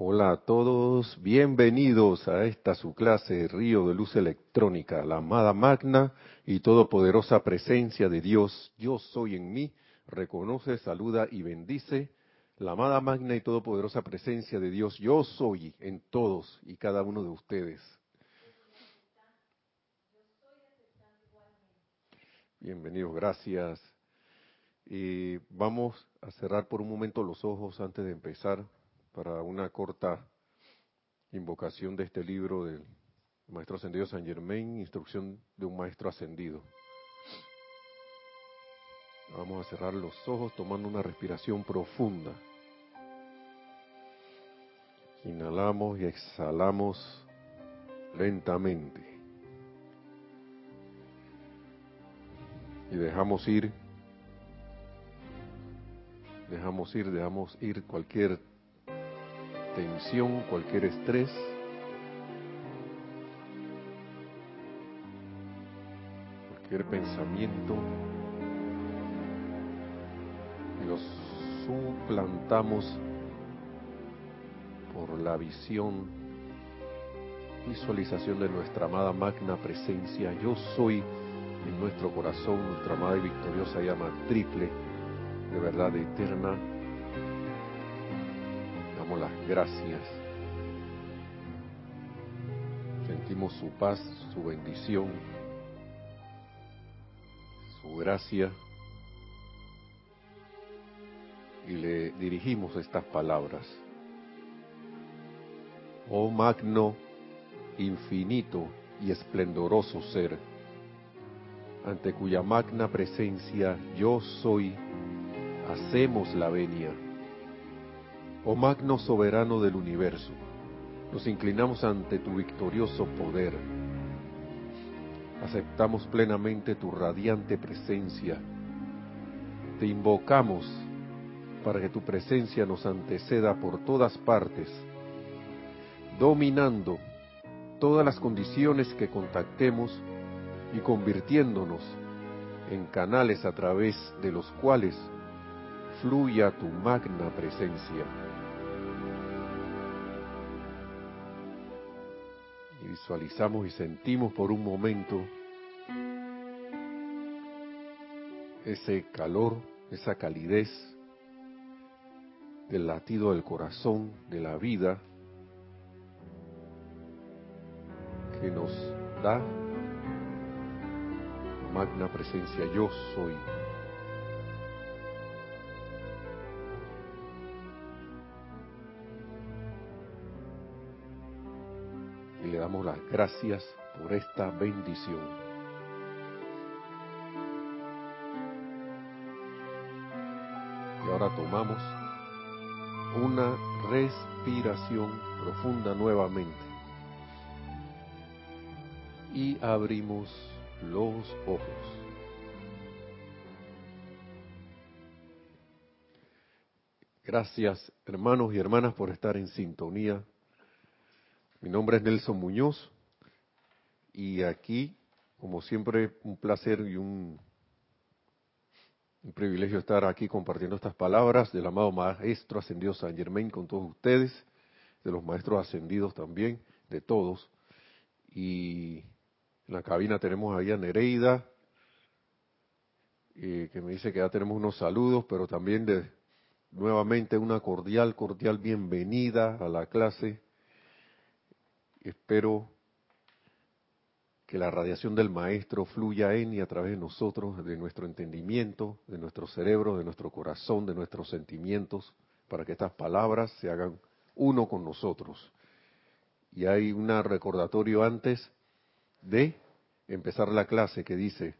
Hola a todos, bienvenidos a esta su clase Río de Luz Electrónica, la amada magna y todopoderosa presencia de Dios, yo soy en mí, reconoce, saluda y bendice la amada magna y todopoderosa presencia de Dios, yo soy en todos y cada uno de ustedes. Bienvenidos, gracias. Y vamos a cerrar por un momento los ojos antes de empezar para una corta invocación de este libro del Maestro Ascendido San Germain, Instrucción de un Maestro Ascendido. Vamos a cerrar los ojos tomando una respiración profunda. Inhalamos y exhalamos lentamente. Y dejamos ir, dejamos ir, dejamos ir cualquier tensión, cualquier estrés. Cualquier pensamiento. Los suplantamos por la visión, visualización de nuestra amada magna presencia. Yo soy en nuestro corazón, nuestra amada y victoriosa llama triple de verdad eterna las gracias. Sentimos su paz, su bendición, su gracia y le dirigimos estas palabras. Oh magno, infinito y esplendoroso ser, ante cuya magna presencia yo soy, hacemos la venia oh magno soberano del universo, nos inclinamos ante tu victorioso poder. Aceptamos plenamente tu radiante presencia. Te invocamos para que tu presencia nos anteceda por todas partes, dominando todas las condiciones que contactemos y convirtiéndonos en canales a través de los cuales fluya tu magna presencia. Visualizamos y sentimos por un momento ese calor, esa calidez del latido del corazón, de la vida, que nos da magna presencia yo soy. Le damos las gracias por esta bendición. Y ahora tomamos una respiración profunda nuevamente. Y abrimos los ojos. Gracias hermanos y hermanas por estar en sintonía mi nombre es Nelson Muñoz y aquí, como siempre, un placer y un, privilegio estar aquí compartiendo estas palabras del amado Maestro Ascendido San Germain con todos ustedes, de los Maestros Ascendidos también, de todos. Y en la cabina tenemos ahí a Nereida, eh, que me dice que ya tenemos unos saludos, pero también de nuevamente una cordial, cordial bienvenida a la clase Espero que la radiación del Maestro fluya en y a través de nosotros, de nuestro entendimiento, de nuestro cerebro, de nuestro corazón, de nuestros sentimientos, para que estas palabras se hagan uno con nosotros. Y hay un recordatorio antes de empezar la clase que dice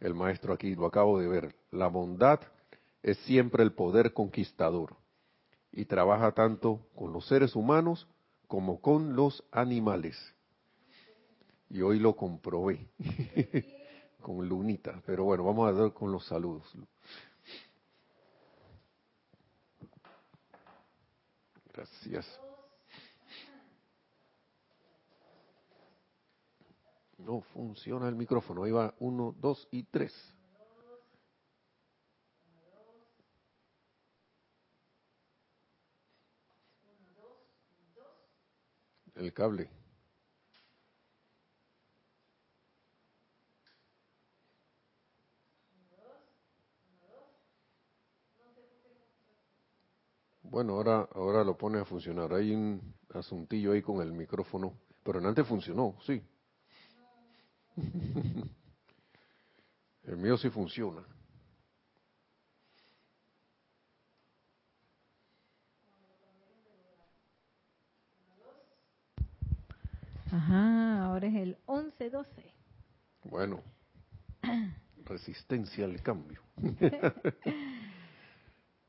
el Maestro aquí, lo acabo de ver, la bondad es siempre el poder conquistador y trabaja tanto con los seres humanos como con los animales. Y hoy lo comprobé con Lunita. Pero bueno, vamos a ver con los saludos. Gracias. No funciona el micrófono. Ahí va uno, dos y tres. El cable. Bueno, ahora, ahora lo pone a funcionar. Hay un asuntillo ahí con el micrófono, pero antes funcionó, sí. El mío sí funciona. Ajá, ahora es el 11-12. Bueno, resistencia al cambio.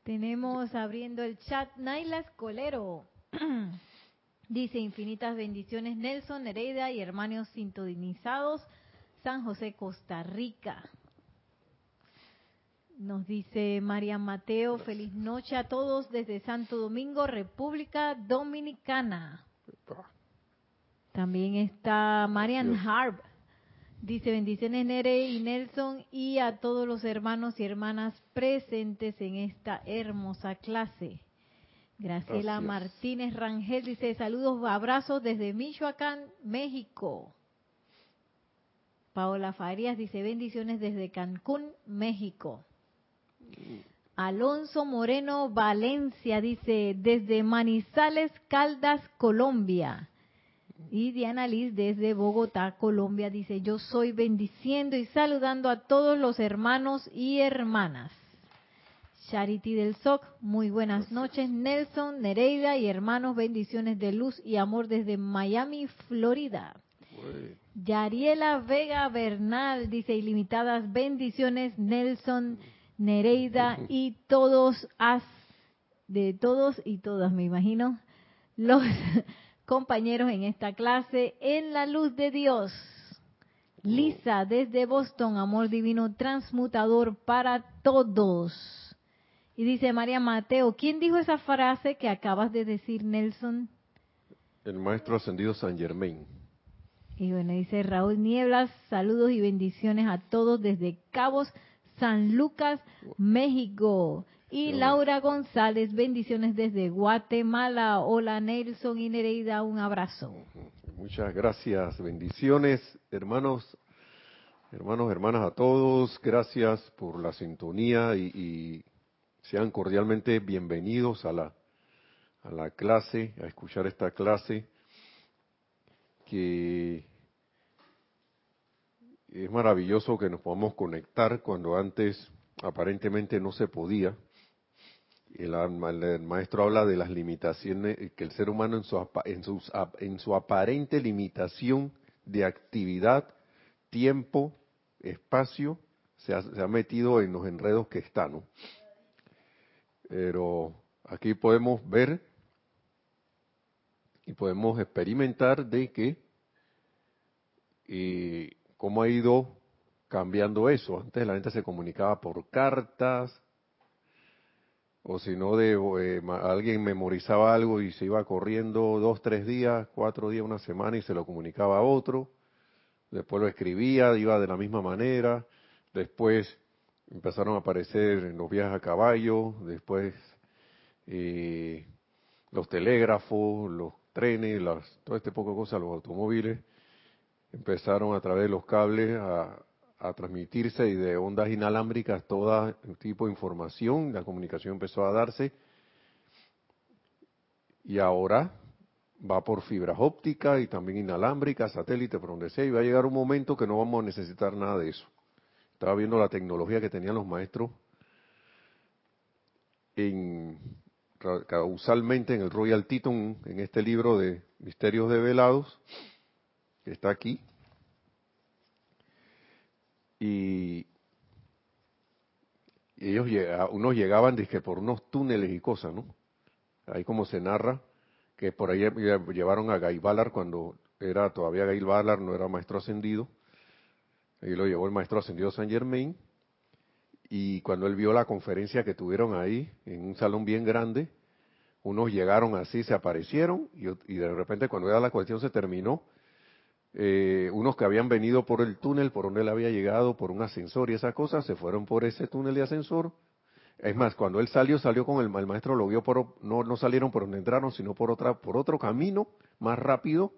Tenemos abriendo el chat Naila Escolero. Dice infinitas bendiciones Nelson, Nereida y hermanos sintonizados, San José, Costa Rica. Nos dice María Mateo, feliz noche a todos desde Santo Domingo, República Dominicana. También está Marian Harb. Dice bendiciones Nere y Nelson y a todos los hermanos y hermanas presentes en esta hermosa clase. Graciela Gracias. Martínez Rangel dice saludos, abrazos desde Michoacán, México. Paola Farías dice bendiciones desde Cancún, México. Alonso Moreno Valencia dice desde Manizales, Caldas, Colombia. Y Diana Liz desde Bogotá, Colombia, dice, yo soy bendiciendo y saludando a todos los hermanos y hermanas. Charity del SOC, muy buenas noches. Nelson, Nereida y hermanos, bendiciones de luz y amor desde Miami, Florida. Uy, Yariela Vega Bernal dice, ilimitadas bendiciones, Nelson, Nereida y todos, as, de todos y todas, me imagino, los compañeros en esta clase en la luz de Dios. Lisa, desde Boston, amor divino transmutador para todos. Y dice María Mateo, ¿quién dijo esa frase que acabas de decir, Nelson? El maestro ascendido San Germain. Y bueno, dice Raúl Nieblas, saludos y bendiciones a todos desde Cabos, San Lucas, México. Y Laura González, bendiciones desde Guatemala. Hola Nelson y Nereida, un abrazo. Muchas gracias, bendiciones, hermanos, hermanos, hermanas a todos. Gracias por la sintonía y, y sean cordialmente bienvenidos a la a la clase, a escuchar esta clase que es maravilloso que nos podamos conectar cuando antes aparentemente no se podía. El, el maestro habla de las limitaciones que el ser humano en su, en, sus, en su aparente limitación de actividad, tiempo, espacio, se ha, se ha metido en los enredos que está. Pero aquí podemos ver y podemos experimentar de que eh, cómo ha ido cambiando eso. Antes la gente se comunicaba por cartas, o si no, de, eh, alguien memorizaba algo y se iba corriendo dos, tres días, cuatro días, una semana y se lo comunicaba a otro. Después lo escribía, iba de la misma manera. Después empezaron a aparecer los viajes a caballo. Después eh, los telégrafos, los trenes, las, todo este poco de cosas, los automóviles. Empezaron a través de los cables a, a transmitirse y de ondas inalámbricas todo tipo de información, la comunicación empezó a darse y ahora va por fibras ópticas y también inalámbricas, satélite, por donde sea, y va a llegar un momento que no vamos a necesitar nada de eso. Estaba viendo la tecnología que tenían los maestros en, causalmente en el Royal Teton, en este libro de Misterios Develados, que está aquí, y, y ellos llega- unos llegaban dizque por unos túneles y cosas, ¿no? Ahí como se narra que por ahí lle- llevaron a Guy Ballard cuando era todavía Guy Ballard, no era maestro ascendido. Ahí lo llevó el maestro ascendido Saint Germain. Y cuando él vio la conferencia que tuvieron ahí, en un salón bien grande, unos llegaron así, se aparecieron, y, y de repente cuando ya la cuestión se terminó, eh, unos que habían venido por el túnel por donde él había llegado, por un ascensor y esas cosas, se fueron por ese túnel de ascensor, Es más, cuando él salió, salió con el, maestro, lo vio por, no, no salieron por donde entraron, sino por otra, por otro camino más rápido,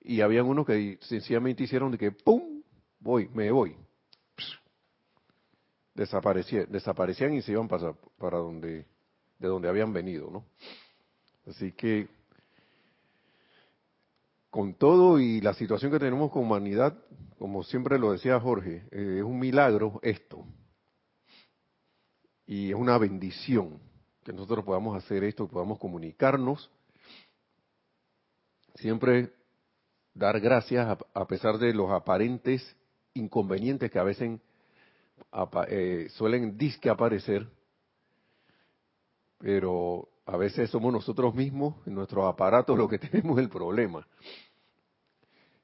y habían unos que sencillamente hicieron de que ¡pum! voy, me voy. Desaparecían, desaparecían y se iban para, para donde, de donde habían venido, ¿no? Así que, con todo y la situación que tenemos con humanidad, como siempre lo decía Jorge, eh, es un milagro esto. Y es una bendición que nosotros podamos hacer esto, podamos comunicarnos. Siempre dar gracias a, pesar de los aparentes inconvenientes que a veces eh, suelen disque aparecer, pero a veces somos nosotros mismos, en nuestros aparatos, lo que tenemos el problema.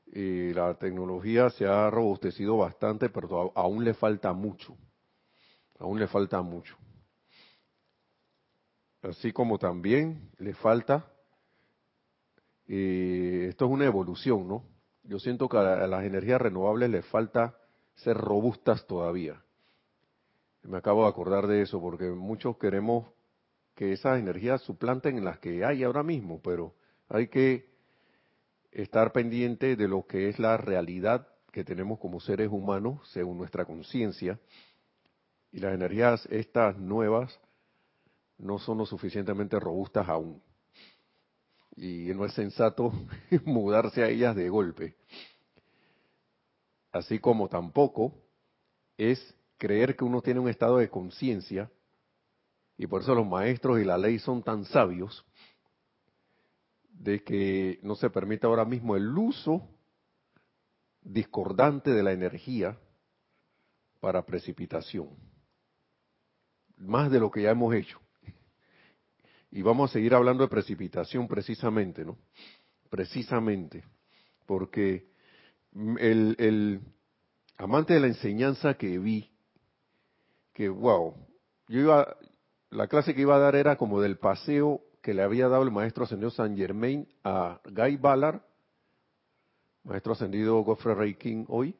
Y la tecnología se ha robustecido bastante, pero aún le falta mucho. Aún le falta mucho. Así como también le falta esto es una evolución, ¿no? Yo siento que a las energías renovables les falta ser robustas todavía. Me acabo de acordar de eso porque muchos queremos que esas energías suplanten las que hay ahora mismo, pero hay que estar pendiente de lo que es la realidad que tenemos como seres humanos según nuestra conciencia y las energías estas nuevas no son lo suficientemente robustas aún y no es sensato mudarse a ellas de golpe. Así como tampoco es creer que uno tiene un estado de conciencia, y por eso los maestros y la ley son tan sabios, de que no se permite ahora mismo el uso discordante de la energía para precipitación, más de lo que ya hemos hecho. Y vamos a seguir hablando de precipitación precisamente, ¿no? Precisamente, porque el, el amante de la enseñanza que vi, que wow, yo iba, la clase que iba a dar era como del paseo que le había dado el maestro ascendido San Germain a Guy Ballard, maestro ascendido Godfrey Ray King hoy,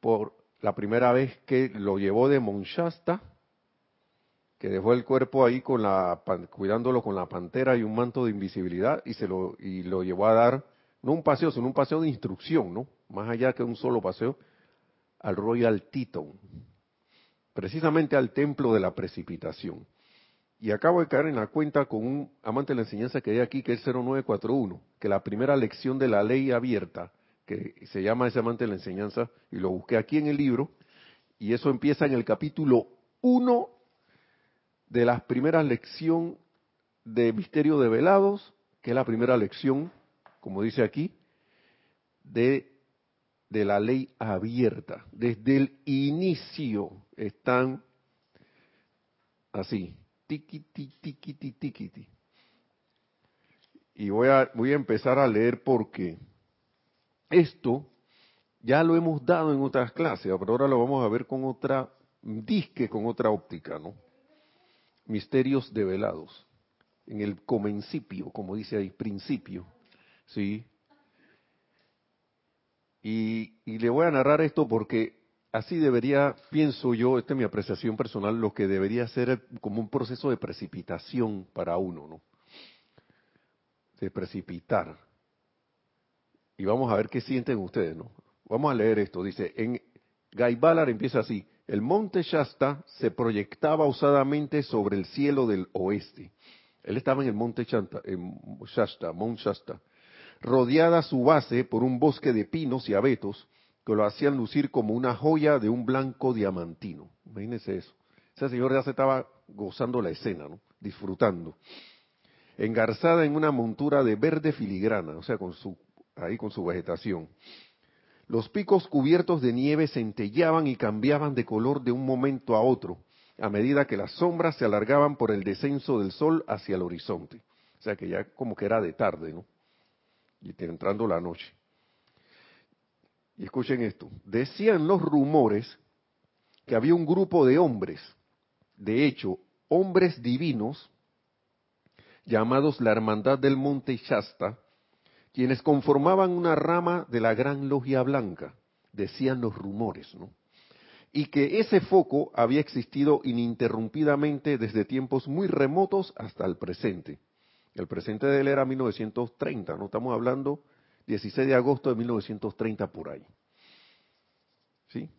por la primera vez que lo llevó de Monshasta que dejó el cuerpo ahí con la cuidándolo con la pantera y un manto de invisibilidad y se lo y lo llevó a dar no un paseo sino un paseo de instrucción no más allá que un solo paseo al Royal Teton precisamente al templo de la precipitación y acabo de caer en la cuenta con un amante de la enseñanza que hay aquí que es 0941 que la primera lección de la ley abierta que se llama ese amante de la enseñanza y lo busqué aquí en el libro y eso empieza en el capítulo 1 de la primera lección de Misterio de Velados, que es la primera lección, como dice aquí, de, de la ley abierta. Desde el inicio están así, tiquiti, tiquiti, tiquiti. Y voy a, voy a empezar a leer porque esto ya lo hemos dado en otras clases, pero ahora lo vamos a ver con otra disque, con otra óptica, ¿no? misterios develados, en el comencipio, como dice ahí, principio, ¿sí? Y, le voy a narrar esto porque así debería, pienso yo, esta es mi apreciación personal, lo que debería ser como un proceso de precipitación para uno, ¿no? De precipitar. Y vamos a ver qué sienten ustedes, ¿no? Vamos a leer esto. Dice, en Gaibalar empieza así, el monte Shasta se proyectaba osadamente sobre el cielo del oeste. Él estaba en el monte Shasta, Monte Shasta, rodeada su base por un bosque de pinos y abetos que lo hacían lucir como una joya de un blanco diamantino. Imagínense eso. Ese señor ya se estaba gozando la escena, ¿no? disfrutando. Engarzada en una montura de verde filigrana, o sea, con su, ahí con su vegetación los picos cubiertos de nieve centellaban y cambiaban de color de un momento a otro, a medida que las sombras se alargaban por el descenso del sol hacia el horizonte. O sea que ya como que era de tarde, ¿no? Y entrando la noche. Y escuchen esto. Decían los rumores que había un grupo de hombres, de hecho, hombres divinos, llamados la Hermandad del Monte Shasta, quienes conformaban una rama de la gran logia blanca, decían los rumores, ¿no? y que ese foco había existido ininterrumpidamente desde tiempos muy remotos hasta el presente. El presente de él era 1930, no estamos hablando 16 de agosto de 1930 por ahí. ¿Sí?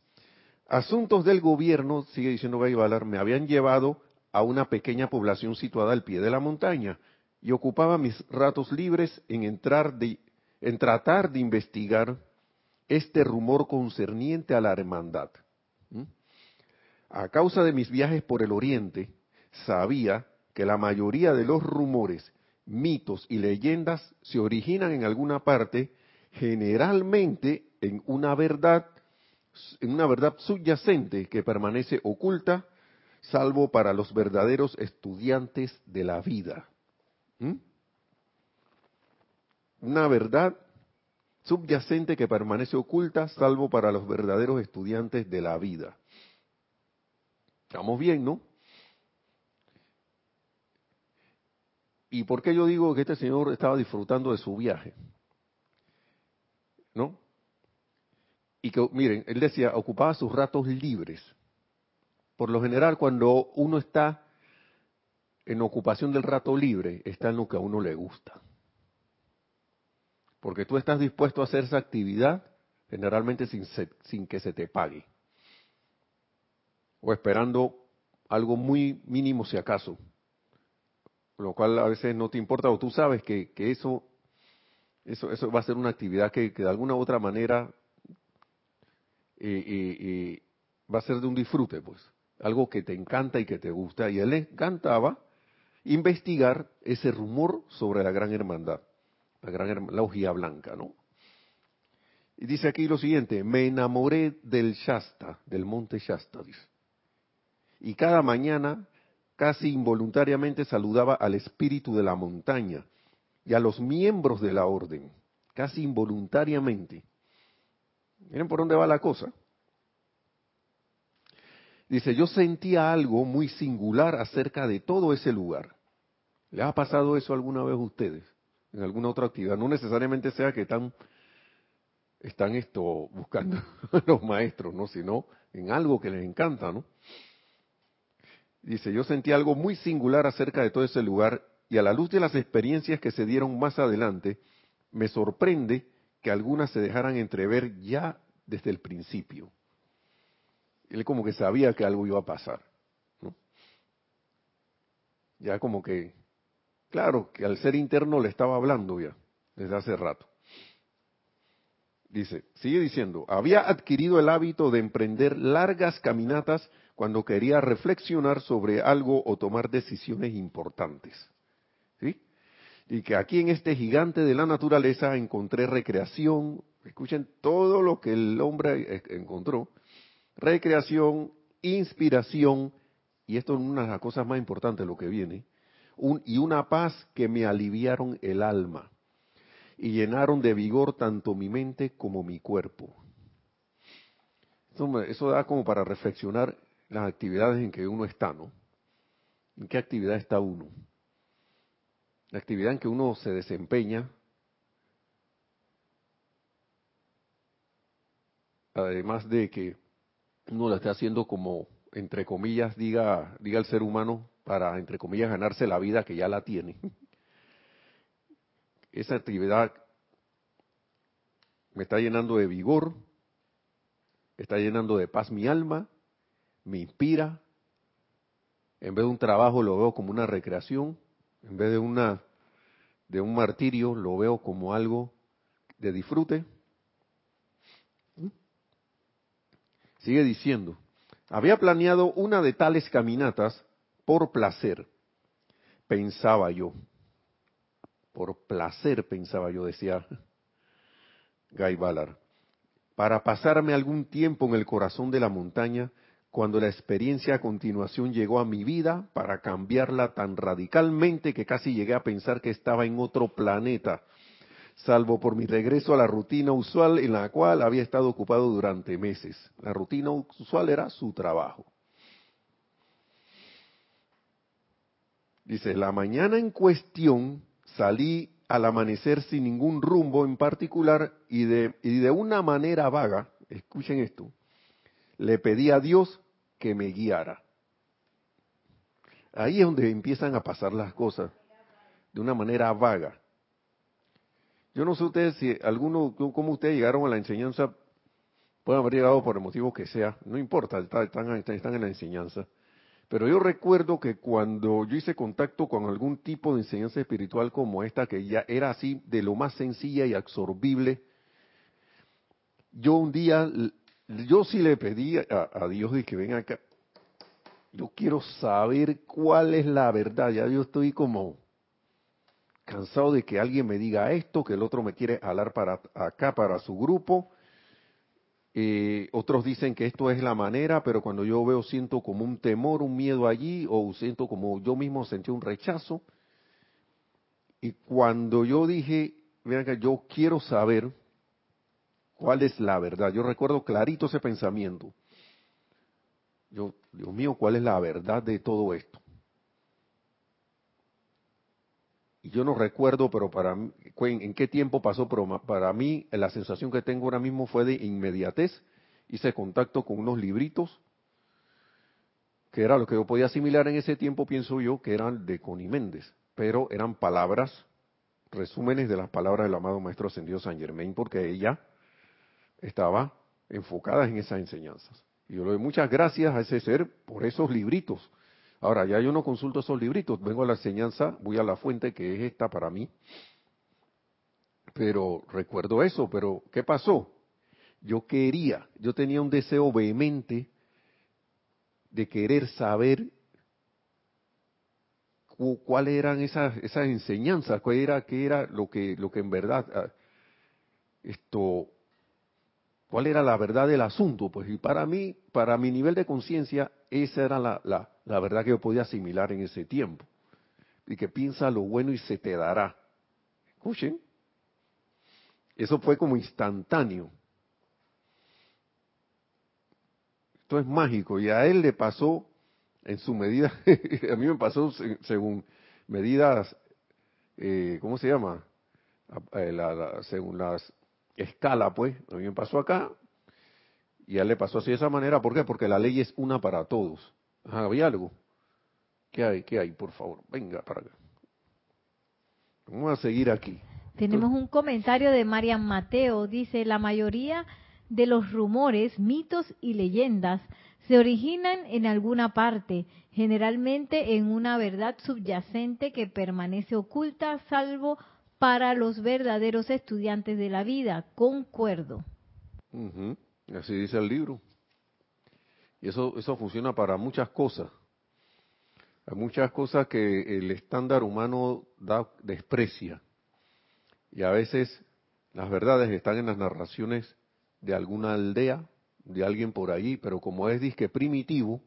Asuntos del gobierno, sigue diciendo Gay me habían llevado a una pequeña población situada al pie de la montaña y ocupaba mis ratos libres en entrar de, en tratar de investigar este rumor concerniente a la hermandad. A causa de mis viajes por el oriente, sabía que la mayoría de los rumores, mitos y leyendas se originan en alguna parte, generalmente en una verdad, en una verdad subyacente que permanece oculta, salvo para los verdaderos estudiantes de la vida. Una verdad subyacente que permanece oculta, salvo para los verdaderos estudiantes de la vida. Estamos bien, ¿no? ¿Y por qué yo digo que este señor estaba disfrutando de su viaje? ¿No? Y que, miren, él decía, ocupaba sus ratos libres. Por lo general, cuando uno está en ocupación del rato libre, está en lo que a uno le gusta. Porque tú estás dispuesto a hacer esa actividad generalmente sin, sin que se te pague o esperando algo muy mínimo si acaso, lo cual a veces no te importa o tú sabes que, eso, eso, eso va a ser una actividad que, de alguna u otra manera eh, eh, eh, va a ser de un disfrute, pues, algo que te encanta y que te gusta. Y él le encantaba investigar ese rumor sobre la gran hermandad, la gran la blanca, ¿no? Y dice aquí lo siguiente, me enamoré del Shasta, del monte Shasta, dice y cada mañana casi involuntariamente saludaba al espíritu de la montaña y a los miembros de la orden, casi involuntariamente. Miren por dónde va la cosa. Dice, yo sentía algo muy singular acerca de todo ese lugar. ¿Le ha pasado eso alguna vez a ustedes? En alguna otra actividad. No necesariamente sea que están, están esto buscando los maestros, ¿no? Sino en algo que les encanta, ¿no? Dice, yo sentí algo muy singular acerca de todo ese lugar y a la luz de las experiencias que se dieron más adelante, me sorprende que algunas se dejaran entrever ya desde el principio. Él como que sabía que algo iba a pasar. ¿no? Ya como que, claro, que al ser interno le estaba hablando ya, desde hace rato. Dice, sigue diciendo, había adquirido el hábito de emprender largas caminatas cuando quería reflexionar sobre algo o tomar decisiones importantes. ¿Sí? Y que aquí en este gigante de la naturaleza encontré recreación, escuchen todo lo que el hombre encontró, recreación, inspiración, y esto es una de las cosas más importantes, lo que viene, y una paz que me aliviaron el alma y llenaron de vigor tanto mi mente como mi cuerpo. Eso, eso da como para reflexionar las actividades en que uno está, ¿no? ¿En qué actividad está uno? La actividad en que uno se desempeña, además de que uno la está haciendo como, entre comillas, diga, diga el ser humano, para, entre comillas, ganarse la vida que ya la tiene. Esa actividad me está llenando de vigor, está llenando de paz mi alma, me inspira. En vez de un trabajo lo veo como una recreación, en vez de una de un martirio lo veo como algo de disfrute. Sigue diciendo, había planeado una de tales caminatas por placer, pensaba yo. Por placer pensaba yo, decía Guy Ballard, para pasarme algún tiempo en el corazón de la montaña cuando la experiencia a continuación llegó a mi vida para cambiarla tan radicalmente que casi llegué a pensar que estaba en otro planeta, salvo por mi regreso a la rutina usual en la cual había estado ocupado durante meses. La rutina usual era su trabajo. Dice, la mañana en cuestión salí al amanecer sin ningún rumbo en particular y de, y de una manera vaga, escuchen esto, le pedí a Dios que me guiara. Ahí es donde empiezan a pasar las cosas de una manera vaga. Yo no sé ustedes si alguno, cómo ustedes llegaron a la enseñanza, pueden haber llegado por el motivo que sea, no importa, están, están en la enseñanza. Pero yo recuerdo que cuando yo hice contacto con algún tipo de enseñanza espiritual como esta, que ya era así de lo más sencilla y absorbible, yo un día, yo sí le pedí a, Dios de que venga acá, yo quiero saber cuál es la verdad, ya yo estoy como cansado de que alguien me diga esto, que el otro me quiere hablar para acá, para su grupo. Eh, otros dicen que esto es la manera, pero cuando yo veo siento como un temor, un miedo allí, o siento como yo mismo sentí un rechazo. Y cuando yo dije, vean que yo quiero saber cuál es la verdad, yo recuerdo clarito ese pensamiento. Yo, Dios mío, ¿cuál es la verdad de todo esto? y yo no recuerdo, pero para mí, en qué tiempo pasó, pero para mí la sensación que tengo ahora mismo fue de inmediatez. Hice contacto con unos libritos, que era lo que yo podía asimilar en ese tiempo, pienso yo, que eran de Connie Méndez, pero eran palabras, resúmenes de las palabras del amado Maestro Ascendido San Germain, porque ella estaba enfocada en esas enseñanzas. Y yo le doy muchas gracias a ese ser por esos libritos Ahora, ya yo no consulto esos libritos, vengo a la enseñanza, voy a la fuente que es esta para mí. Pero recuerdo eso, pero ¿qué pasó? Yo quería, yo tenía un deseo vehemente de querer saber cuáles eran esas, esas enseñanzas, cuál era, qué era lo que, lo que en verdad ah, esto cuál era la verdad del asunto. Pues y para mí, para mi nivel de conciencia, esa era la, la, verdad que yo podía asimilar en ese tiempo. Y que piensa lo bueno y se te dará. Escuchen. Eso fue como instantáneo. Esto es mágico. Y a él le pasó en su medida, a mí me pasó según medidas, eh, ¿cómo se llama? Eh, según las escala, pues. A mí me pasó acá y a él le pasó así de esa manera. ¿Por qué? Porque la ley es una para todos. ¿Había algo? ¿Qué hay? ¿Qué hay? Por favor, venga para acá. Vamos a seguir aquí. Tenemos un comentario de Marian Mateo. Dice, la mayoría de los rumores, mitos y leyendas se originan en alguna parte, generalmente en una verdad subyacente que permanece oculta, salvo para los verdaderos estudiantes de la vida. Concuerdo. Así dice el libro. Y eso, eso funciona para muchas cosas. Hay muchas cosas que el estándar humano da, desprecia. Y a veces las verdades están en las narraciones de alguna aldea, de alguien por allí, pero como es disque primitivo,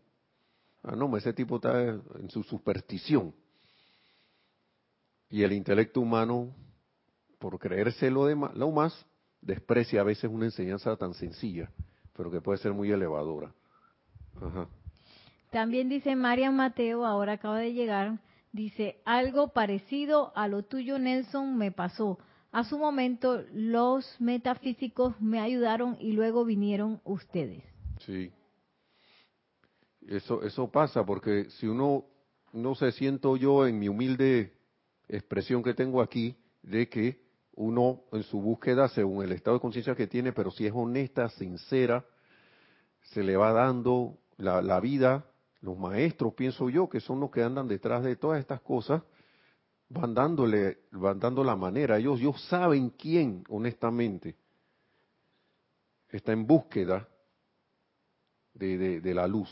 ah, no, ese tipo está en su superstición. Y el intelecto humano por creerse lo, lo más, desprecia a veces una enseñanza tan sencilla, pero que puede ser muy elevadora. También dice Marian Mateo, ahora acaba de llegar, dice, algo parecido a lo tuyo, Nelson, me pasó. A su momento los metafísicos me ayudaron y luego vinieron ustedes. Sí. Eso, eso pasa porque si uno no se siento yo en mi humilde expresión que tengo aquí de que uno en su búsqueda, según el estado de conciencia que tiene, pero si es honesta, sincera, se le va dando la, vida, los maestros, pienso yo, que son los que andan detrás de todas estas cosas, van dándole, van dando la manera. Ellos, ellos saben quién, honestamente, está en búsqueda de, la luz.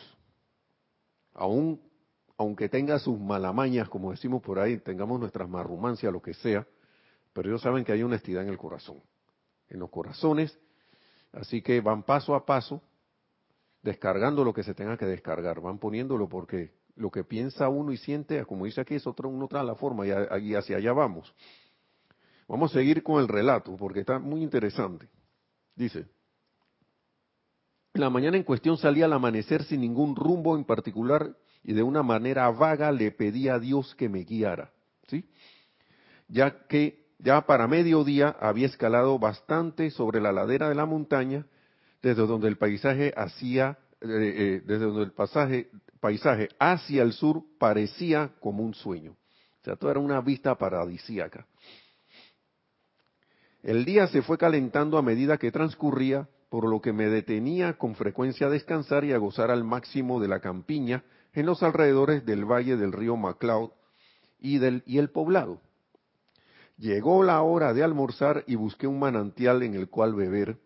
Aún, aunque tenga sus malamañas, como decimos por ahí, tengamos nuestras marrumancias, lo que sea, pero ellos saben que hay honestidad en el corazón, en los corazones, así que van paso a paso descargando lo que se tenga que descargar, van poniéndolo porque lo que piensa uno y siente, como dice aquí, es otro, uno trae la forma y, hacia allá vamos. Vamos a seguir con el relato porque está muy interesante. Dice, la mañana en cuestión salía al amanecer sin ningún rumbo en particular y de una manera vaga le pedía a Dios que me guiara, ¿sí? Ya que ya para mediodía había escalado bastante sobre la ladera de la montaña, desde donde el paisaje hacía eh, desde donde el paisaje hacia el sur parecía como un sueño. O sea, todo era una vista paradisíaca. El día se fue calentando a medida que transcurría, por lo que me detenía con frecuencia a descansar y a gozar al máximo de la campiña en los alrededores del valle del río MacLeod y, del, y el poblado. Llegó la hora de almorzar y busqué un manantial en el cual beber.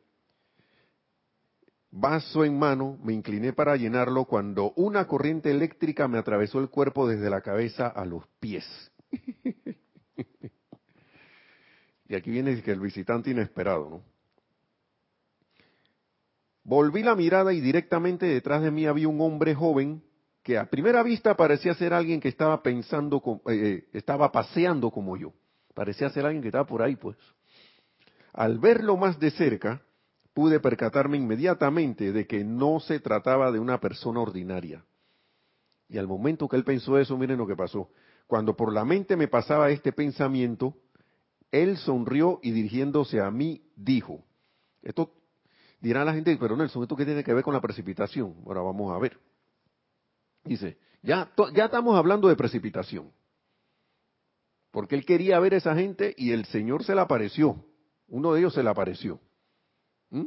Vaso en mano, me incliné para llenarlo cuando una corriente eléctrica me atravesó el cuerpo desde la cabeza a los pies. y aquí viene el visitante inesperado, ¿no? Volví la mirada y directamente detrás de mí había un hombre joven que a primera vista parecía ser alguien que estaba pensando, eh, eh, estaba paseando como yo. Parecía ser alguien que estaba por ahí, pues. Al verlo más de cerca, pude percatarme inmediatamente de que no se trataba de una persona ordinaria. Y al momento que él pensó eso, miren lo que pasó. Cuando por la mente me pasaba este pensamiento, él sonrió y dirigiéndose a mí dijo, esto dirá la gente, pero Nelson, ¿esto qué tiene que ver con la precipitación? Ahora vamos a ver. Dice, ya, ya estamos hablando de precipitación. Porque él quería ver a esa gente y el Señor se le apareció. Uno de ellos se le apareció. ¿Mm?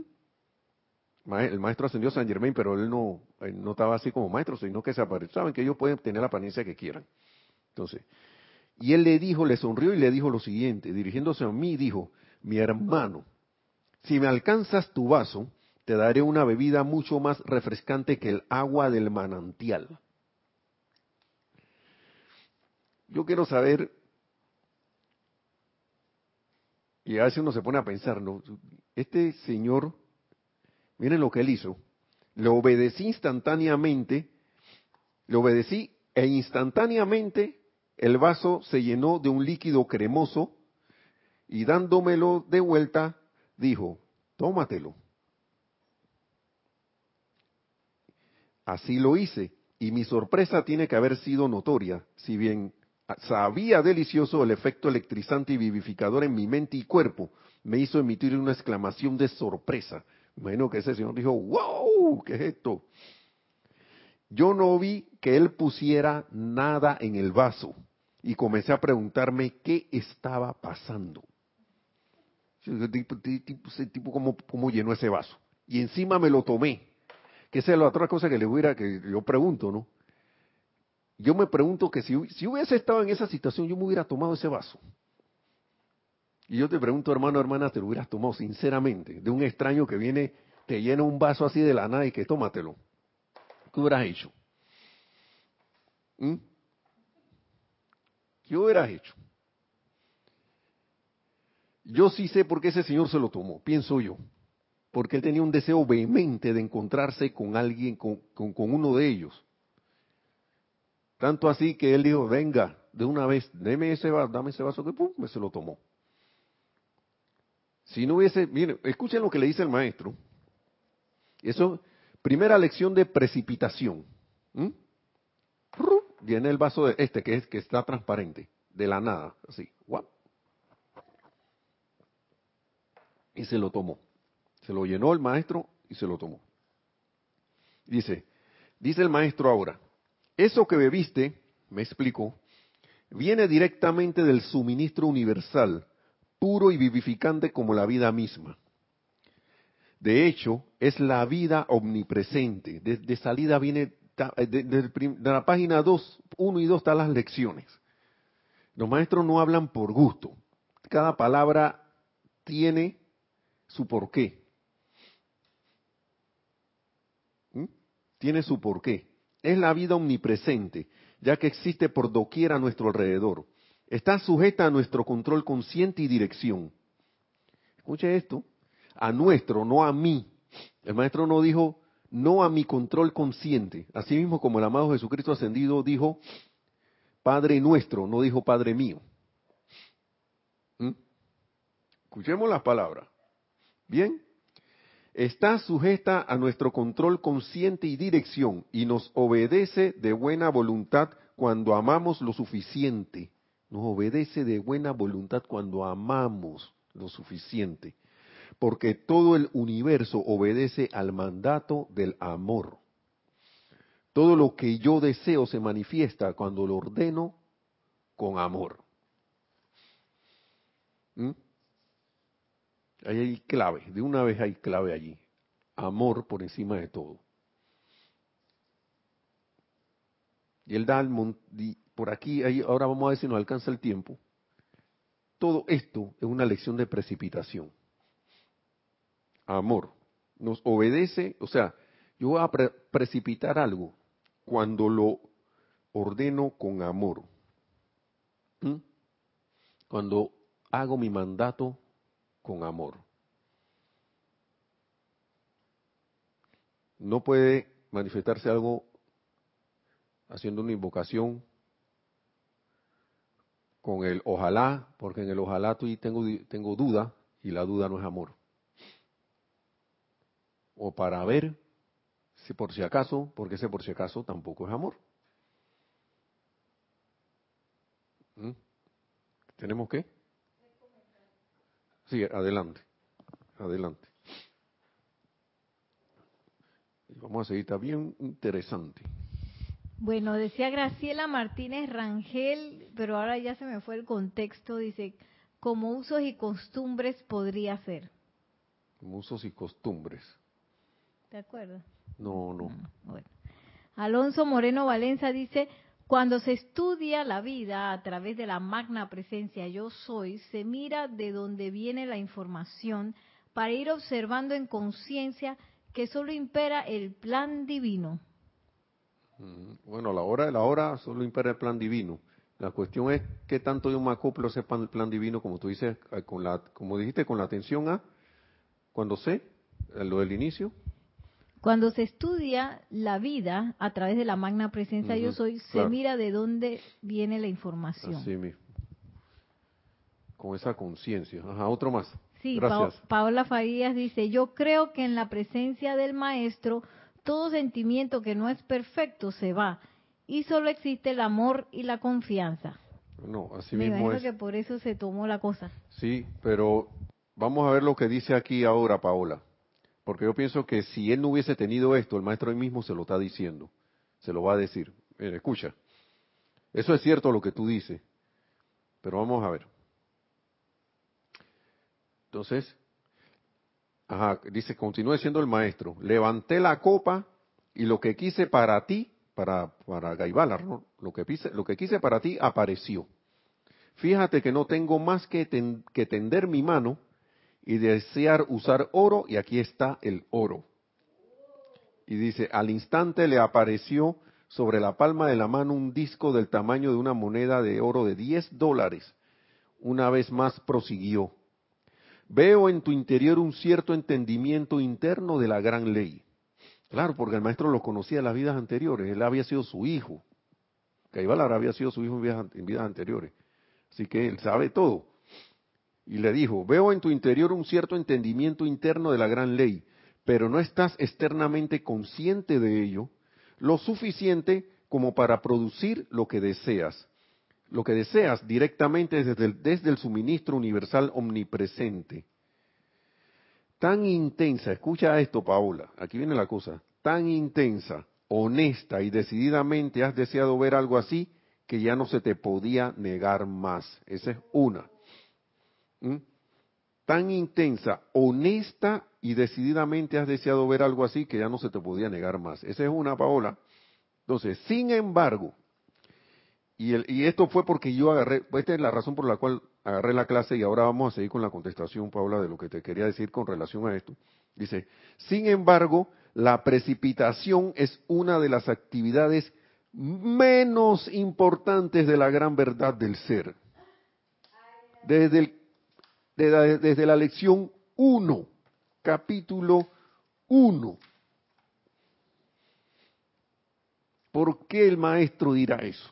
El maestro ascendió a San Germain, pero él no, no estaba así como maestro, sino que se apareció. Saben que ellos pueden tener la apariencia que quieran. Entonces, y él le dijo, le sonrió y le dijo lo siguiente, dirigiéndose a mí, dijo, mi hermano, si me alcanzas tu vaso, te daré una bebida mucho más refrescante que el agua del manantial. Yo quiero saber, y a veces uno se pone a pensar, ¿no? Este señor, miren lo que él hizo, le obedecí instantáneamente, le obedecí e instantáneamente el vaso se llenó de un líquido cremoso y dándomelo de vuelta, dijo, tómatelo. Así lo hice, y mi sorpresa tiene que haber sido notoria, si bien sabía delicioso el efecto electrizante y vivificador en mi mente y cuerpo, me hizo emitir una exclamación de sorpresa. Imagino que ese señor dijo, wow, ¿qué es esto? Yo no vi que él pusiera nada en el vaso y comencé a preguntarme qué estaba pasando. ¿cómo, ¿cómo, llenó ese vaso? Y encima me lo tomé. Que esa es la otra cosa que le hubiera, que yo pregunto, ¿no? Yo me pregunto que si, si hubiese estado en esa situación, yo me hubiera tomado ese vaso. Y yo te pregunto, hermano, hermana, ¿te lo hubieras tomado sinceramente? De un extraño que viene, te llena un vaso así de la nada y que tómatelo. ¿Qué hubieras hecho? ¿Mm? ¿Qué hubieras hecho? Yo sí sé por qué ese señor se lo tomó, pienso yo. Porque él tenía un deseo vehemente de encontrarse con alguien, con, con uno de ellos. Tanto así que él dijo, venga, de una vez, deme ese vaso, dame ese vaso que pum, me se lo tomó. Si no hubiese, miren, escuchen lo que le dice el maestro. Eso, primera lección de precipitación. Viene el vaso de este que es que está transparente, de la nada, así. Y se lo tomó. Se lo llenó el maestro y se lo tomó. Dice, dice el maestro ahora, eso que bebiste, me explico, viene directamente del suministro universal, puro y vivificante como la vida misma. De hecho, es la vida omnipresente. De, salida viene, de, de, la página 2, 1 y 2 están las lecciones. Los maestros no hablan por gusto. Cada palabra tiene su porqué. ¿Mm? Tiene su porqué es la vida omnipresente, ya que existe por doquier a nuestro alrededor. Está sujeta a nuestro control consciente y dirección. Escuche esto, a nuestro, no a mí. El maestro no dijo, no a mi control consciente. Así mismo como el amado Jesucristo ascendido dijo, Padre nuestro, no dijo Padre mío. ¿Mm? Escuchemos las palabras. Bien, está sujeta a nuestro control consciente y dirección y nos obedece de buena voluntad cuando amamos lo suficiente. Nos obedece de buena voluntad cuando amamos lo suficiente. Porque todo el universo obedece al mandato del amor. Todo lo que yo deseo se manifiesta cuando lo ordeno con amor. ¿Mm? Ahí hay clave, de una vez hay clave allí. Amor por encima de todo. Y él da por aquí, ahí, ahora vamos a ver si nos alcanza el tiempo. Todo esto es una lección de precipitación. Amor. Nos obedece, o sea, yo voy a precipitar algo cuando lo ordeno con amor. ¿Mm? Cuando hago mi mandato con amor. No puede manifestarse algo haciendo una invocación con el ojalá, porque en el ojalá tengo, tengo duda y la duda no es amor. O para ver, si por si acaso, porque ese por si acaso tampoco es amor. ¿Mm? ¿Tenemos qué? Sí, adelante, adelante. Vamos a seguir, está bien interesante. Bueno, decía Graciela Martínez Rangel, pero ahora ya se me fue el contexto, dice, como usos y costumbres podría ser. Como usos y costumbres. ¿De acuerdo? No, no. Ah, bueno. Alonso Moreno Valenza dice, cuando se estudia la vida a través de la magna presencia yo soy, se mira de dónde viene la información para ir observando en conciencia que solo impera el plan divino. Mm, bueno, la hora la hora solo impera el plan divino. La cuestión es qué tanto yo me acoplo ese plan, divino, como tú dices, eh, con la, como dijiste, con la atención a cuando sé eh, lo del inicio. Cuando se estudia la vida a través de la magna presencia yo soy, se mira de dónde viene la información. Así mismo. Con esa conciencia. Ajá, otro más. Sí, Gracias. Paola Farías dice, yo creo que en la presencia del maestro todo sentimiento que no es perfecto se va y solo existe el amor y la confianza. No, así Me mismo imagino que por eso se tomó la cosa. Sí, pero vamos a ver lo que dice aquí ahora Paola. Porque yo pienso que si él no hubiese tenido esto, el maestro hoy mismo se lo está diciendo. Se lo va a decir. escucha. Eso es cierto lo que tú dices. Pero vamos a ver. Entonces, ajá, dice, continúe siendo el maestro. Levanté la copa y lo que quise para ti, para, para Gaibalar, ¿no? lo, que quise, lo que quise para ti apareció. Fíjate que no tengo más que, que tender mi mano y desear usar oro, y aquí está el oro. Y dice, al instante le apareció sobre la palma de la mano un disco del tamaño de una moneda de oro de 10 dólares. Una vez más prosiguió. Veo en tu interior un cierto entendimiento interno de la gran ley. Claro, porque el maestro lo conocía en las vidas anteriores, él había sido su hijo. Caibalar había sido su hijo en vidas anteriores. Así que él sabe todo y le dijo, veo en tu interior un cierto entendimiento interno de la gran ley, pero no estás externamente consciente de ello, lo suficiente como para producir lo que deseas. Lo que deseas directamente desde el, suministro universal omnipresente. Tan intensa, escucha esto Paola, aquí viene la cosa, tan intensa, honesta y decididamente has deseado ver algo así que ya no se te podía negar más. Esa es una. Tan intensa, honesta y decididamente has deseado ver algo así que ya no se te podía negar más. Esa es una, Paola. Entonces, sin embargo, y, el, y esto fue porque yo agarré, esta es la razón por la cual agarré la clase y ahora vamos a seguir con la contestación, Paola, de lo que te quería decir con relación a esto. Dice, sin embargo, la precipitación es una de las actividades menos importantes de la gran verdad del ser. Desde el desde la lección 1, capítulo 1. ¿Por qué el maestro dirá eso?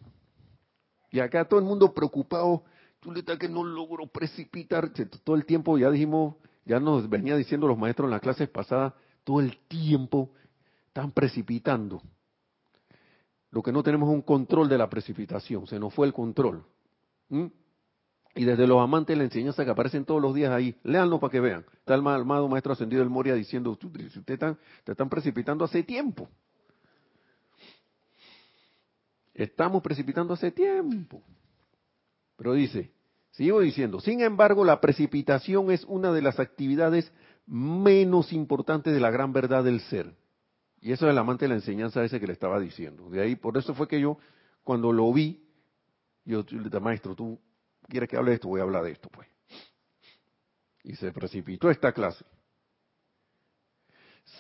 Y acá todo el mundo preocupado, Chuleta, que no logro precipitar. Todo el tiempo, ya dijimos, ya nos venía diciendo los maestros en las clases pasadas, todo el tiempo están precipitando. Lo que no tenemos es un control de la precipitación, se nos fue el control. ¿Mm? Y desde los amantes de la enseñanza que aparecen todos los días ahí, léanlo para que vean. Está el amado maestro ascendido del Moria diciendo, ustedes están, te están precipitando hace tiempo. Estamos precipitando hace tiempo. Pero dice, sigo diciendo, sin embargo, la precipitación es una de las actividades menos importantes de la gran verdad del ser. Y eso es el amante de la enseñanza ese que le estaba diciendo. De ahí, por eso fue que yo, cuando lo vi, yo maestro, tú quieres que hable de esto, voy a hablar de esto, pues. Y se precipitó esta clase.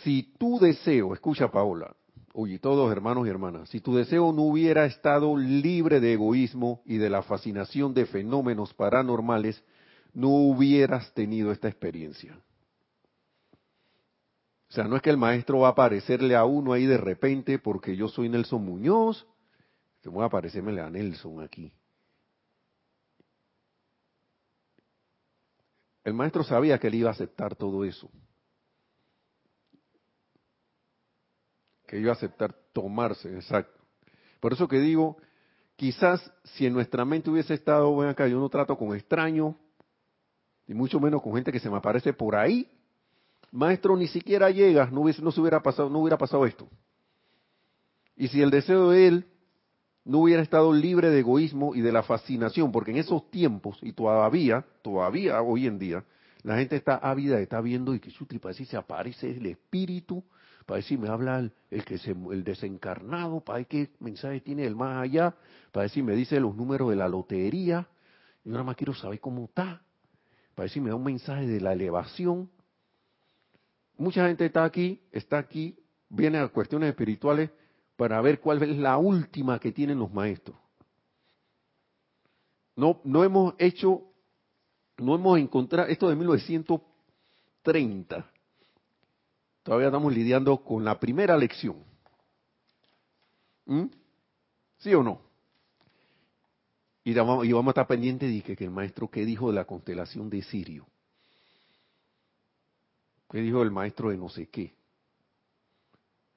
Si tu deseo, escucha Paola, oye, todos hermanos y hermanas, si tu deseo no hubiera estado libre de egoísmo y de la fascinación de fenómenos paranormales, no hubieras tenido esta experiencia. O sea, no es que el maestro va a aparecerle a uno ahí de repente porque yo soy Nelson Muñoz, que voy a aparecerme a Nelson aquí. El maestro sabía que él iba a aceptar todo eso. Que iba a aceptar tomarse, exacto. Por eso que digo, quizás si en nuestra mente hubiese estado, bueno, acá yo no trato con extraños, y mucho menos con gente que se me aparece por ahí, maestro ni siquiera llega, no, hubiese, no, se hubiera pasado, no hubiera pasado esto. Y si el deseo de él no hubiera estado libre de egoísmo y de la fascinación, porque en esos tiempos, y todavía, todavía hoy en día, la gente está ávida, está viendo y que chutri, para decir se aparece el espíritu, para decir me habla el, que se, el desencarnado, para ver qué mensaje tiene el más allá, para decir me dice los números de la lotería, y nada más quiero saber cómo está, para decir me da un mensaje de la elevación, mucha gente está aquí, está aquí, viene a cuestiones espirituales para ver cuál es la última que tienen los maestros. No, no hemos hecho, no hemos encontrado, esto de 1930, todavía estamos lidiando con la primera lección. ¿Mm? ¿Sí o no? Y vamos, a estar pendientes de que, que el maestro, ¿qué dijo de la constelación de Sirio? ¿Qué dijo el maestro de no sé qué?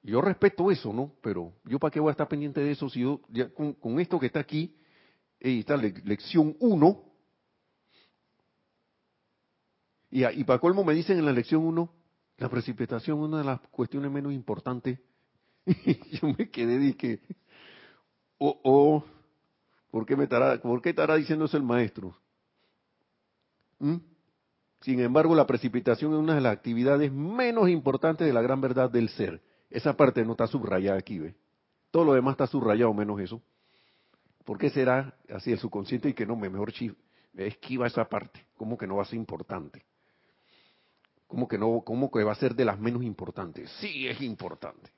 Yo respeto eso, ¿no? Pero yo para qué voy a estar pendiente de eso si yo, ya con, esto que está aquí, y está lección 1, y, y para colmo me dicen en la lección 1, la precipitación una de las cuestiones menos importantes. Y yo me quedé que, oh, oh, ¿por qué, me estará, ¿por qué estará diciendo el maestro? ¿Mm? Sin embargo, la precipitación es una de las actividades menos importantes de la gran verdad del ser. Esa parte no está subrayada aquí, ¿ve? Todo lo demás está subrayado menos eso. ¿Por qué será así el subconsciente y que no me mejor esquiva esa parte? ¿Cómo que no va a ser importante? ¿Cómo que no, cómo que va a ser de las menos importantes? Sí, es importante.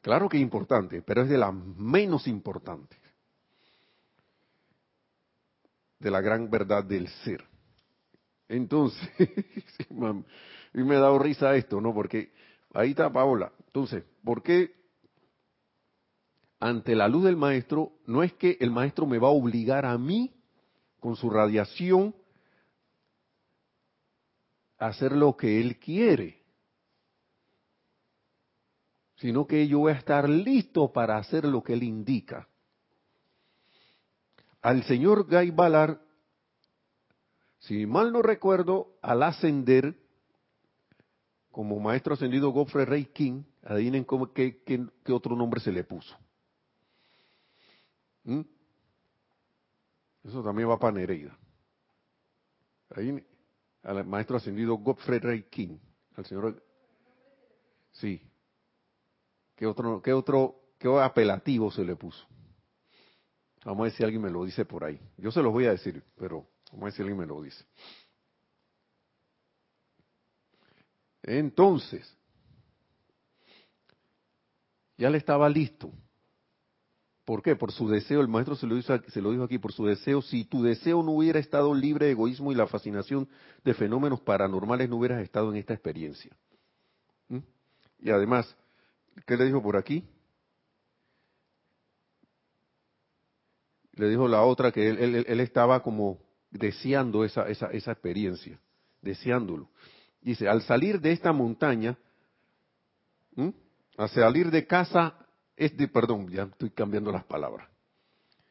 Claro que es importante, pero es de las menos importantes de la gran verdad del ser. Entonces, y me ha dado risa esto, ¿no? Porque ahí está Paola. Entonces, ¿por qué ante la luz del maestro no es que el maestro me va a obligar a mí con su radiación a hacer lo que él quiere? Sino que yo voy a estar listo para hacer lo que él indica al señor Guy si mal no recuerdo, al ascender como maestro ascendido Godfrey Ray King, adivinen cómo, qué, qué, otro nombre se le puso. ¿Mm? Eso también va para Nereida. Ahí, al maestro ascendido Godfrey Ray King, al señor. Sí. ¿Qué otro, qué otro, qué apelativo se le puso? Vamos a ver si alguien me lo dice por ahí. Yo se los voy a decir, pero vamos a ver si alguien me lo dice. Entonces, ya le estaba listo. ¿Por qué? Por su deseo, el maestro se lo, se lo dijo aquí, por su deseo, si tu deseo no hubiera estado libre de egoísmo y la fascinación de fenómenos paranormales, no hubieras estado en esta experiencia. ¿Mm? Y además, ¿qué le dijo por aquí? le dijo la otra que él, estaba como deseando esa experiencia, deseándolo. Dice, al salir de esta montaña, al salir de casa, es de, perdón, ya estoy cambiando las palabras.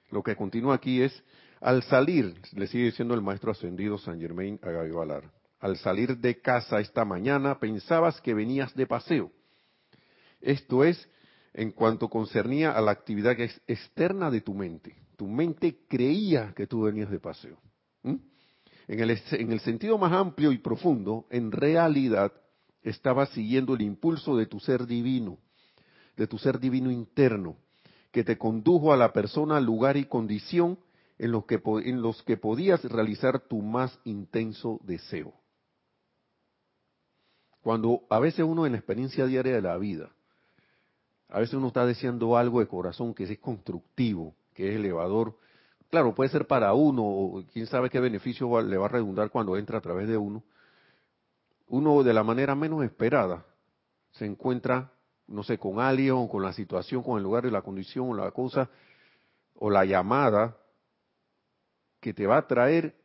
Lo que continúa aquí es, al salir, le sigue diciendo el maestro ascendido San Germain a Valar, al salir de casa esta mañana pensabas que venías de paseo. Esto es, en cuanto concernía a la actividad externa de tu mente. Tu mente creía que tú venías de paseo. En, el, en el sentido más amplio y profundo, en realidad estaba siguiendo el impulso de tu ser divino, de tu ser divino interno, que te condujo a la persona, lugar y condición en los que, en los que podías realizar tu más intenso deseo. Cuando a veces uno en la experiencia diaria de la vida, a veces uno está deseando algo de corazón que es constructivo, que es elevador. Claro, puede ser para uno, o quién sabe qué beneficio le va a redundar cuando entra a través de uno. Uno de la manera menos esperada se encuentra, no sé, con alguien con la situación, con el lugar y la condición o la cosa o la llamada que te va a traer,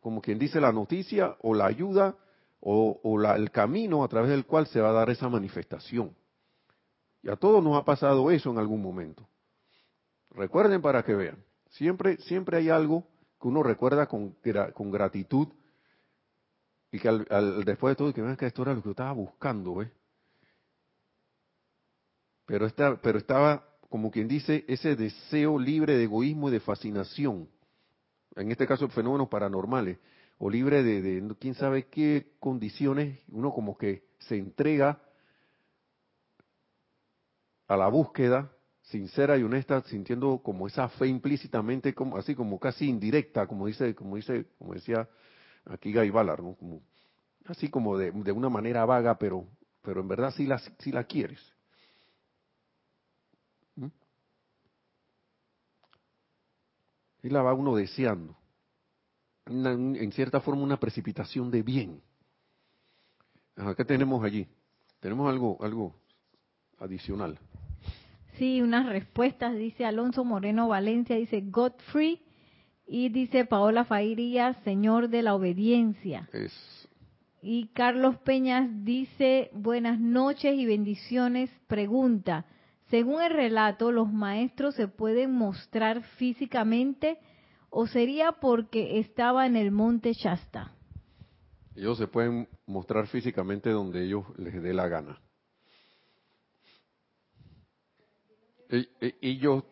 como quien dice, la noticia o la ayuda o, el camino a través del cual se va a dar esa manifestación. Y a todos nos ha pasado eso en algún momento. Recuerden para que vean. Siempre, siempre hay algo que uno recuerda con, con gratitud y que al, después de todo, que que esto era lo que yo estaba buscando. Pero, pero estaba, como quien dice, ese deseo libre de egoísmo y de fascinación. En este caso, fenómenos paranormales o libre de, quién sabe qué condiciones, uno como que se entrega a la búsqueda sincera y honesta, sintiendo como esa fe implícitamente, como así como casi indirecta, como dice, como dice, como decía aquí Guy ¿no? Como, así como de, una manera vaga, pero, pero en verdad sí la, la quieres. ¿Mm? Y la va uno deseando en cierta forma una precipitación de bien. ¿Qué tenemos allí? Tenemos algo, algo adicional. Sí, unas respuestas, dice Alonso Moreno Valencia, dice Godfrey, y dice Paola Fairía, Señor de la Obediencia. Y Carlos Peñas dice, buenas noches y bendiciones. Pregunta, según el relato, ¿los maestros se pueden mostrar físicamente o sería porque estaba en el monte Shasta? Ellos se pueden mostrar físicamente donde ellos les dé la gana. E, e, ellos,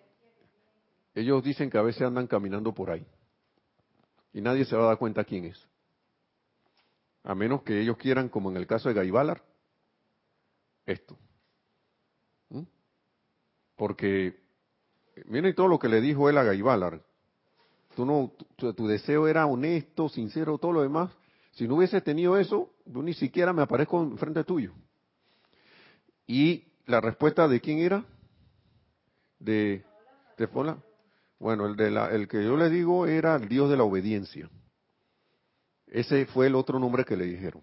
ellos dicen que a veces andan caminando por ahí y nadie se va a dar cuenta quién es. A menos que ellos quieran, como en el caso de Gaibalar, esto. ¿Mm? Porque, miren todo lo que le dijo él a Gaibalar, tú no, tu, deseo era honesto, sincero, todo lo demás. Si no hubiese tenido eso, yo ni siquiera me aparezco en frente tuyo. Y la respuesta de quién era? De, de Fola. Bueno, el, de la, el que yo le digo era el Dios de la obediencia. Ese fue el otro nombre que le dijeron.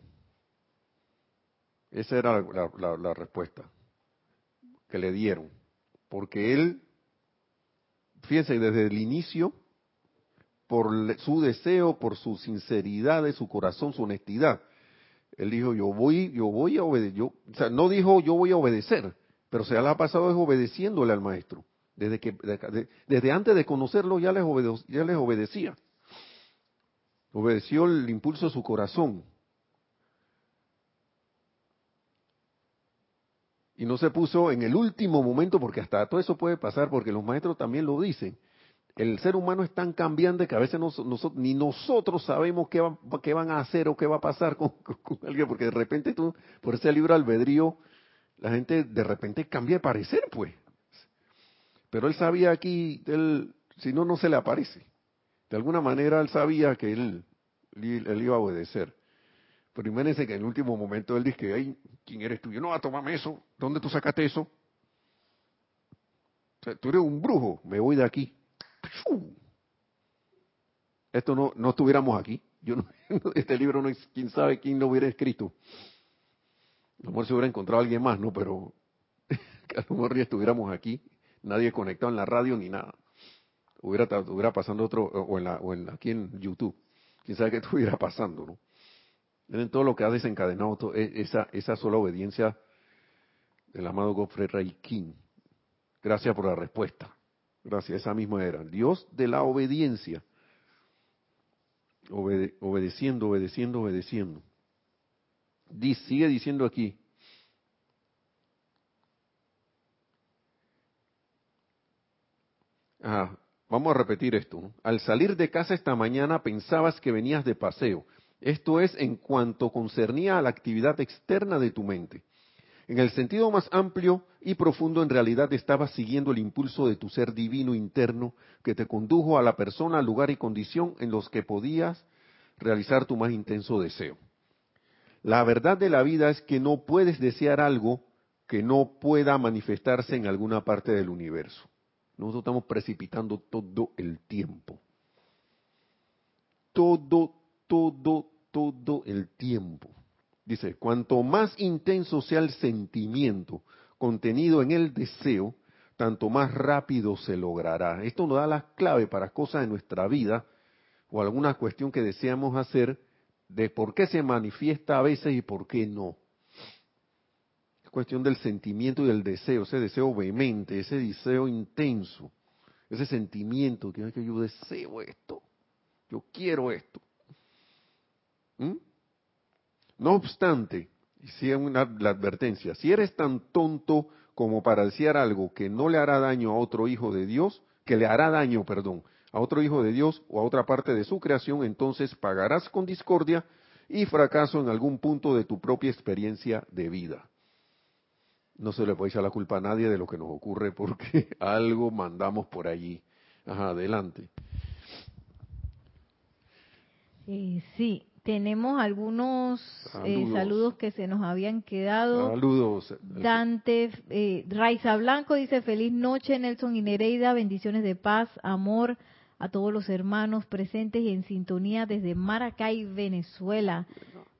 Esa era la, la respuesta que le dieron. Porque él, fíjense, desde el inicio por su deseo, por su sinceridad de su corazón, su honestidad. Él dijo, yo voy, yo voy a obedecer. o sea, no dijo, yo voy a obedecer, pero se le ha pasado es obedeciéndole al maestro. Desde, que, desde antes de conocerlo ya les, ya les obedecía. Obedeció el impulso de su corazón. Y no se puso en el último momento, porque hasta todo eso puede pasar, porque los maestros también lo dicen el ser humano es tan cambiante que a veces ni nosotros sabemos qué, van a hacer o qué va a pasar con, alguien, porque de repente tú, por ese libro albedrío, la gente de repente cambia de parecer, pues. Pero él sabía aquí, él, si no, no se le aparece. De alguna manera él sabía que él, él, iba a obedecer. Pero imagínense que en el último momento él dice, ay, ¿quién eres tú? Yo no, a tomarme eso. ¿Dónde tú sacaste eso? O sea, tú eres un brujo, me voy de aquí esto no, no estuviéramos aquí. Yo este libro no quién sabe quién lo hubiera escrito. A lo mejor se hubiera encontrado alguien más, ¿no? Pero a lo mejor ya estuviéramos aquí, nadie conectado en la radio ni nada. Hubiera, estuviera pasando otro, o en, aquí en YouTube. Quién sabe qué estuviera pasando, ¿no? Miren todo lo que ha desencadenado e, esa, esa sola obediencia del amado Godfrey Ray King. Gracias por la respuesta. Gracias, esa misma era. Dios de la obediencia. obedeciendo, obedeciendo, obedeciendo. sigue diciendo aquí. Ah, vamos a repetir esto. Al salir de casa esta mañana pensabas que venías de paseo. Esto es en cuanto concernía a la actividad externa de tu mente. En el sentido más amplio y profundo, en realidad estabas siguiendo el impulso de tu ser divino interno que te condujo a la persona, lugar y condición en los que podías realizar tu más intenso deseo. La verdad de la vida es que no puedes desear algo que no pueda manifestarse en alguna parte del universo. Nosotros estamos precipitando todo el tiempo. Todo, todo, todo el tiempo. Dice, cuanto más intenso sea el sentimiento contenido en el deseo, tanto más rápido se logrará. Esto nos da la clave para cosas en nuestra vida o alguna cuestión que deseamos hacer de por qué se manifiesta a veces y por qué no. Es cuestión del sentimiento y del deseo, ese deseo vehemente, ese deseo intenso, ese sentimiento que, yo deseo esto, yo quiero esto. ¿Mm? No obstante, y si una, la advertencia, si eres tan tonto como para desear algo que no le hará daño a otro hijo de Dios, que le hará daño, perdón, a otro hijo de Dios o a otra parte de su creación, entonces pagarás con discordia y fracaso en algún punto de tu propia experiencia de vida. No se le puede echar la culpa a nadie de lo que nos ocurre porque algo mandamos por allí. Ajá, adelante. Eh, sí, tenemos algunos eh, saludos. que se nos habían quedado. Saludos. Dante eh, Raiza Blanco dice feliz noche Nelson y Nereida, bendiciones de paz, amor a todos los hermanos presentes y en sintonía desde Maracay, Venezuela.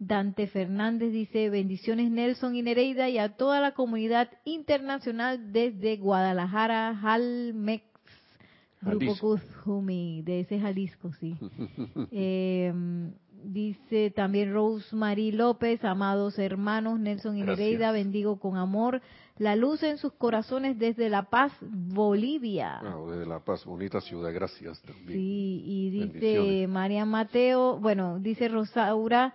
Dante Fernández dice bendiciones Nelson y Nereida y a toda la comunidad internacional desde Guadalajara, Jalmex, Grupo Kuzumi, de ese Jalisco, sí. eh, Dice también Rosemary López, amados hermanos Nelson y Nereida, bendigo con amor la luz en sus corazones desde La Paz, Bolivia. Ah, desde La Paz, bonita ciudad, gracias también. Sí, y dice María Mateo, bueno, dice Rosaura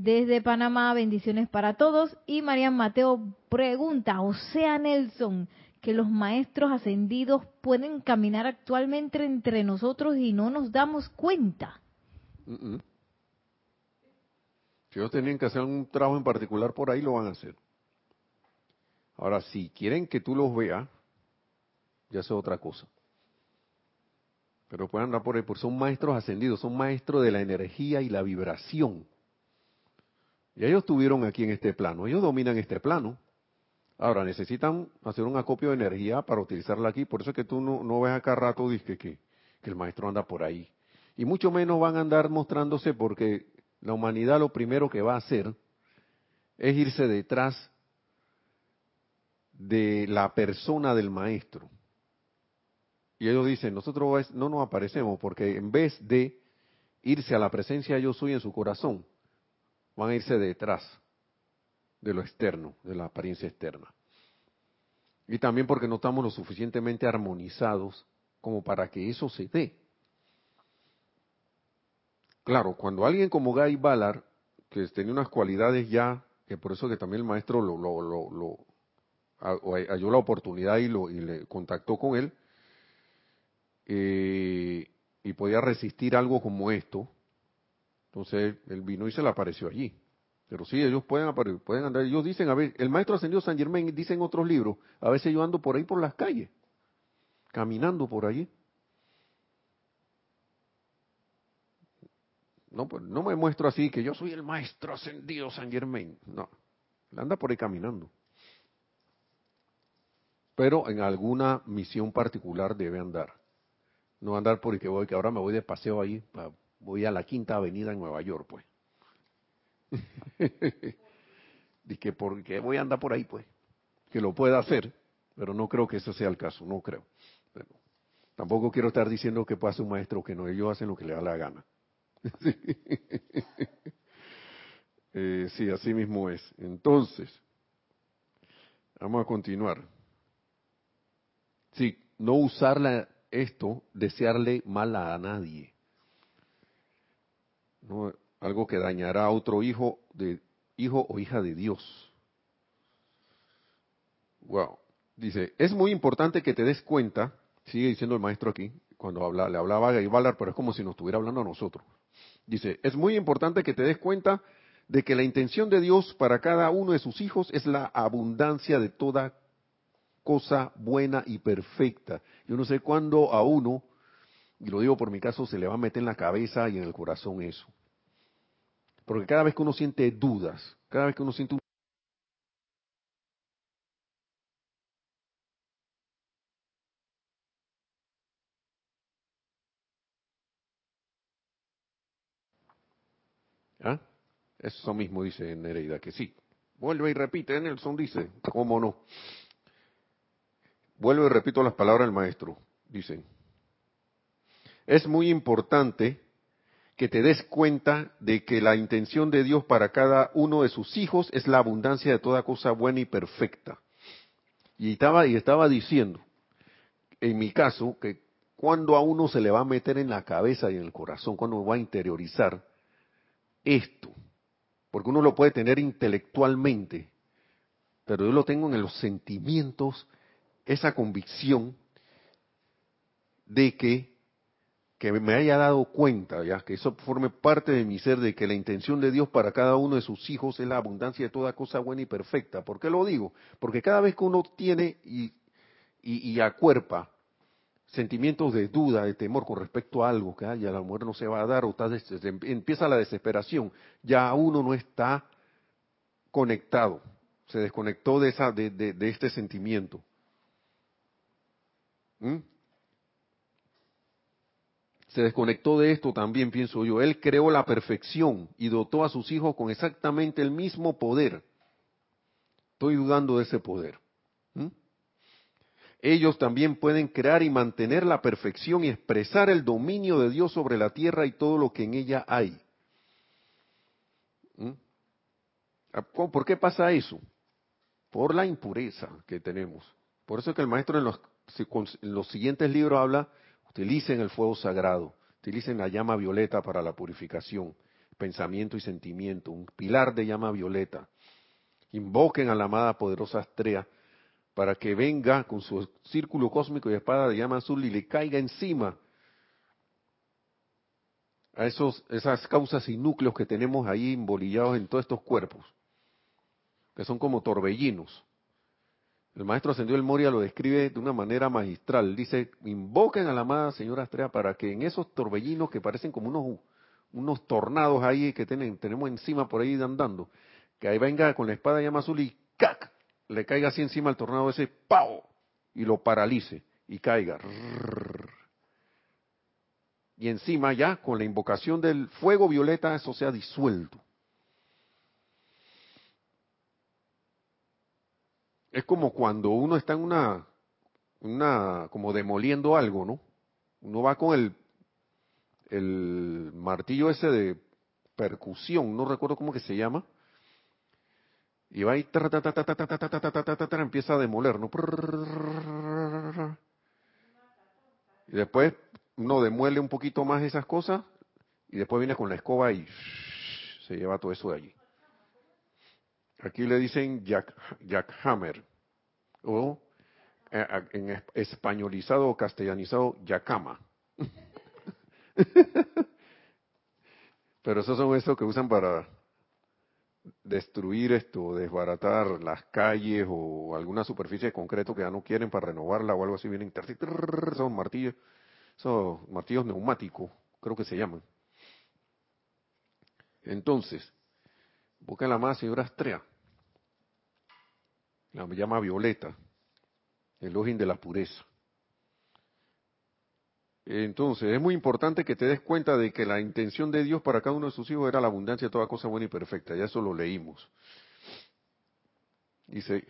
desde Panamá, bendiciones para todos. Y María Mateo pregunta, o sea Nelson, que los maestros ascendidos pueden caminar actualmente entre nosotros y no nos damos cuenta. Si ellos tenían que hacer un trabajo en particular por ahí, lo van a hacer. Ahora, si quieren que tú los veas, ya es otra cosa. Pero pueden andar por ahí, porque son maestros ascendidos, son maestros de la energía y la vibración. Y ellos estuvieron aquí en este plano, ellos dominan este plano. Ahora, necesitan hacer un acopio de energía para utilizarla aquí, por eso es que tú no, ves acá rato que, que el maestro anda por ahí. Y mucho menos van a andar mostrándose porque la humanidad lo primero que va a hacer es irse detrás de la persona del maestro. Y ellos dicen, nosotros no nos aparecemos porque en vez de irse a la presencia yo soy en su corazón, van a irse detrás de lo externo, de la apariencia externa. Y también porque no estamos lo suficientemente armonizados como para que eso se dé. Claro, cuando alguien como Guy Ballard, que tenía unas cualidades ya, que por eso que también el maestro lo, halló la oportunidad y le contactó con él, eh, y podía resistir algo como esto, entonces él vino y se le apareció allí. Pero sí, ellos pueden, pueden andar, ellos dicen, a ver, el maestro ascendido San Germain dice en otros libros, a veces yo ando por ahí por las calles, caminando por allí. No, pues, no me muestro así que yo soy el maestro ascendido San Germain. No, anda por ahí caminando. Pero en alguna misión particular debe andar. No andar por ahí que voy, que ahora me voy de paseo ahí, voy a la Quinta Avenida en Nueva York, pues. Dice que porque voy a andar por ahí, pues. Que lo pueda hacer, pero no creo que eso sea el caso, no creo. tampoco quiero estar diciendo que pase un maestro que no, ellos hacen lo que le da la gana. Eh, sí, así mismo es. Entonces, vamos a continuar. Sí, no usarla esto, desearle mal a nadie. Algo que dañará a otro hijo de hijo o hija de Dios. Wow. Dice, es muy importante que te des cuenta Sigue diciendo el maestro aquí, cuando habla, le hablaba a Gaibalar, pero es como si nos estuviera hablando a nosotros. Dice, es muy importante que te des cuenta de que la intención de Dios para cada uno de sus hijos es la abundancia de toda cosa buena y perfecta. Yo no sé cuándo a uno, y lo digo por mi caso, se le va a meter en la cabeza y en el corazón eso. Porque cada vez que uno siente dudas, cada vez que uno siente un ¿Ah? Eso mismo dice Nereida, que sí. Vuelve y repite, Nelson dice, ¿cómo no? Vuelvo y repito las palabras del maestro. Dicen, es muy importante que te des cuenta de que la intención de Dios para cada uno de sus hijos es la abundancia de toda cosa buena y perfecta. Y estaba, y estaba diciendo, en mi caso, que cuando a uno se le va a meter en la cabeza y en el corazón, cuando va a interiorizar esto, porque uno lo puede tener intelectualmente, pero yo lo tengo en los sentimientos, esa convicción de que que me haya dado cuenta, ya que eso forme parte de mi ser, de que la intención de Dios para cada uno de sus hijos es la abundancia de toda cosa buena y perfecta. ¿Por qué lo digo? Porque cada vez que uno tiene y, y, acuerpa sentimientos de duda, de temor con respecto a algo, que a la muerte no se va a dar, o empieza la desesperación, ya uno no está conectado, se desconectó de, esa, de, de, este sentimiento. ¿Mm? Se desconectó de esto también, pienso yo. Él creó la perfección y dotó a sus hijos con exactamente el mismo poder. Estoy dudando de ese poder. Ellos también pueden crear y mantener la perfección y expresar el dominio de Dios sobre la tierra y todo lo que en ella hay. Ah, ¿Por qué pasa eso? Por la impureza que tenemos. Por eso es que el maestro en los, en los siguientes libros habla Utilicen el fuego sagrado, utilicen la llama violeta para la purificación, pensamiento y sentimiento, un pilar de llama violeta. Invoquen a la amada poderosa Astrea para que venga con su círculo cósmico y espada de llama azul y le caiga encima a esos, esas causas y núcleos que tenemos ahí embolillados en todos estos cuerpos, que son como torbellinos. El maestro ascendió el Moria lo describe de una manera magistral. Dice, invoquen a la amada señora Astrea para que en esos torbellinos que parecen como unos, unos tornados ahí que tenemos encima por ahí andando, que ahí venga con la espada llama azul y ¡cac! le caiga así encima al tornado ese, ¡pau! y lo paralice y caiga. Y encima ya, con la invocación del fuego violeta, eso sea disuelto. Es como cuando uno está en una, una, como demoliendo algo, ¿no? Uno va con el, el martillo ese de percusión, no recuerdo cómo que se llama, y va y empieza a demoler, ¿no? Y después uno demuele un poquito más esas cosas y después viene con la escoba y se lleva todo eso de allí. Aquí le dicen Jack, Jackhammer, o eh, en españolizado o castellanizado, Yakama. Pero esos son esos que usan para destruir esto, desbaratar las calles o alguna superficie concreta que ya no quieren para renovarla o algo así, vienen son martillos, son martillos neumáticos, creo que se llaman. Entonces, busca la más señora Astrea la llama violeta, el ojín de la pureza. Entonces, es muy importante que te des cuenta de que la intención de Dios para cada uno de sus hijos era la abundancia de toda cosa buena y perfecta. Ya eso lo leímos. Dice,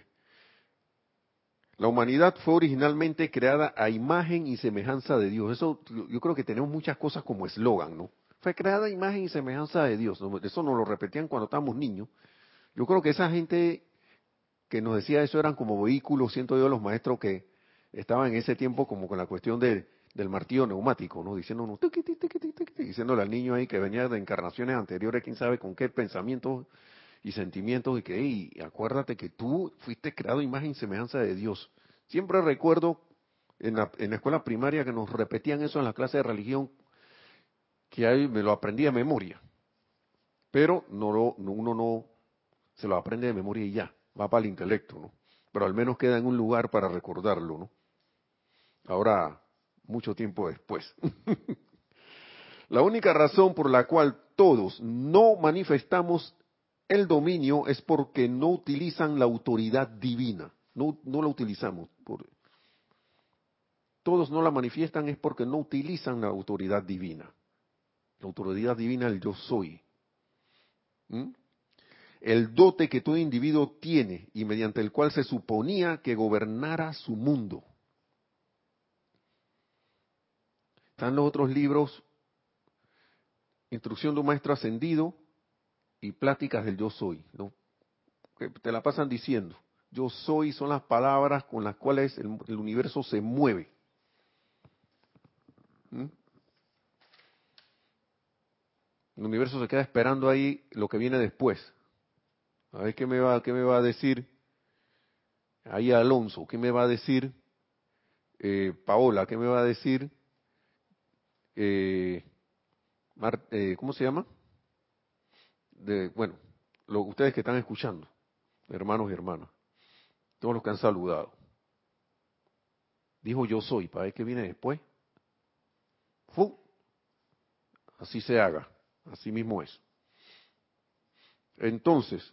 la humanidad fue originalmente creada a imagen y semejanza de Dios. Eso yo creo que tenemos muchas cosas como eslogan, ¿no? Fue creada a imagen y semejanza de Dios. Eso nos lo repetían cuando estábamos niños. Yo creo que esa gente que nos decía eso eran como vehículos, siento yo, los maestros que estaban en ese tiempo como con la cuestión del martillo neumático, ¿no? Diciéndonos, diciéndole al niño ahí que venía de encarnaciones anteriores, quién sabe con qué pensamientos y sentimientos, y que, hey, acuérdate que tú fuiste creado imagen y semejanza de Dios. Siempre recuerdo en la, en la escuela primaria que nos repetían eso en la clase de religión, que ahí me lo aprendí de memoria. Pero no lo, uno no se lo aprende de memoria y ya, va para el intelecto, ¿no? Pero al menos queda en un lugar para recordarlo, ¿no? Ahora, mucho tiempo después. la única razón por la cual todos no manifestamos el dominio es porque no utilizan la autoridad divina. No, no la utilizamos. Todos no la manifiestan es porque no utilizan la autoridad divina. La autoridad divina, el yo soy. ¿Mm? El dote que todo individuo tiene y mediante el cual se suponía que gobernara su mundo. Están los otros libros, Instrucción de un Maestro Ascendido y Pláticas del Yo Soy, ¿no? te la pasan diciendo. Yo soy son las palabras con las cuales el, el universo se mueve. ¿Mm? El universo se queda esperando ahí lo que viene después. A ver qué me va, qué me va a decir ahí Alonso, qué me va a decir eh, Paola, qué me va a decir eh, eh, ¿cómo se llama? Bueno, lo, ustedes que están escuchando, hermanos y hermanas, todos los que han saludado. Dijo yo soy, para ver qué viene después. ¡Fu! Así se haga, así mismo es. Entonces,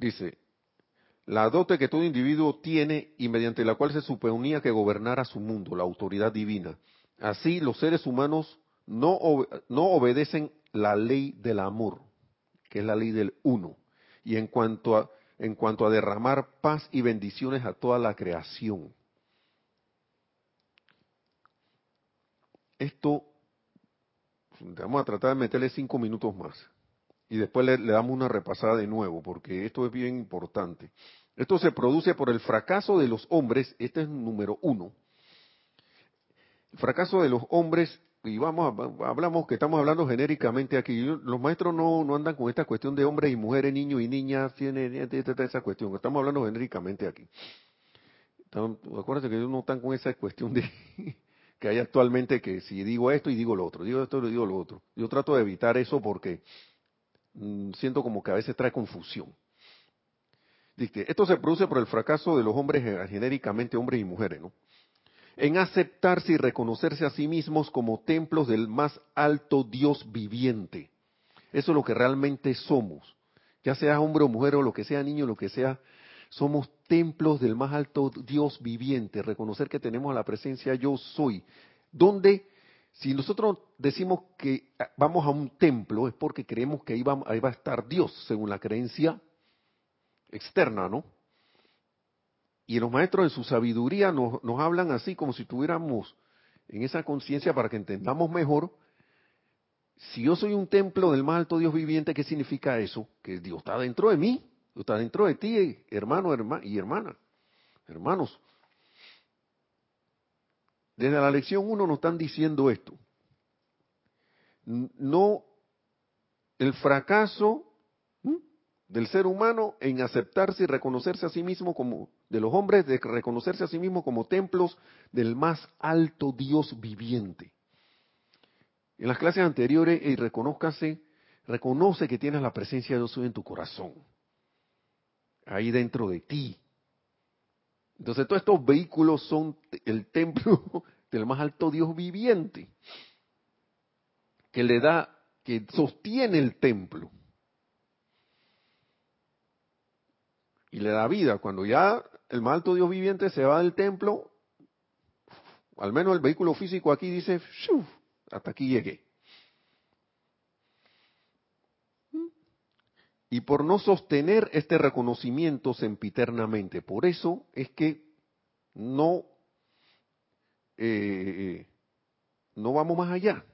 dice, la dote que todo individuo tiene y mediante la cual se suponía que gobernara su mundo, la autoridad divina. Así los seres humanos no, no obedecen la ley del amor, que es la ley del uno, y en cuanto a, en cuanto a derramar paz y bendiciones a toda la creación. Esto, vamos a tratar de meterle cinco minutos más y después le, damos una repasada de nuevo, porque esto es bien importante. Esto se produce por el fracaso de los hombres, este es número uno. El fracaso de los hombres, y vamos, hablamos que estamos hablando genéricamente aquí, los maestros no, no andan con esta cuestión de hombres y mujeres, niños y niñas, tiene esa cuestión, estamos hablando genéricamente aquí. Acuérdense que ellos no están con esa cuestión de que hay actualmente que si digo esto y digo lo otro, digo esto y digo lo otro. Yo trato de evitar eso porque siento como que a veces trae confusión. Dice, esto se produce por el fracaso de los hombres eh, genéricamente hombres y mujeres, ¿no? En aceptarse y reconocerse a sí mismos como templos del más alto Dios viviente. Eso es lo que realmente somos. Ya sea hombre o mujer o lo que sea niño, lo que sea, somos templos del más alto Dios viviente, reconocer que tenemos la presencia yo soy, donde si nosotros decimos que vamos a un templo es porque creemos que ahí va, ahí va a estar Dios, según la creencia externa, ¿no? Y los maestros en su sabiduría nos, hablan así como si tuviéramos en esa conciencia para que entendamos mejor. Si yo soy un templo del más alto Dios viviente, ¿qué significa eso? Que Dios está dentro de mí está dentro de ti, hermano y hermana, hermanos. Desde la lección 1 nos están diciendo esto. No, el fracaso del ser humano en aceptarse y reconocerse a sí mismo como, de los hombres, de reconocerse a sí mismo como templos del más alto Dios viviente. En las clases anteriores, y reconózcase, reconoce que tienes la presencia de Dios en tu corazón ahí dentro de ti. Entonces todos estos vehículos son el templo del más alto Dios viviente, que le da, que sostiene el templo. Y le da vida. Cuando ya el más alto Dios viviente se va del templo, al menos el vehículo físico aquí dice, hasta aquí llegué. Y por no sostener este reconocimiento sempiternamente. Por eso es que no, eh, no vamos más allá.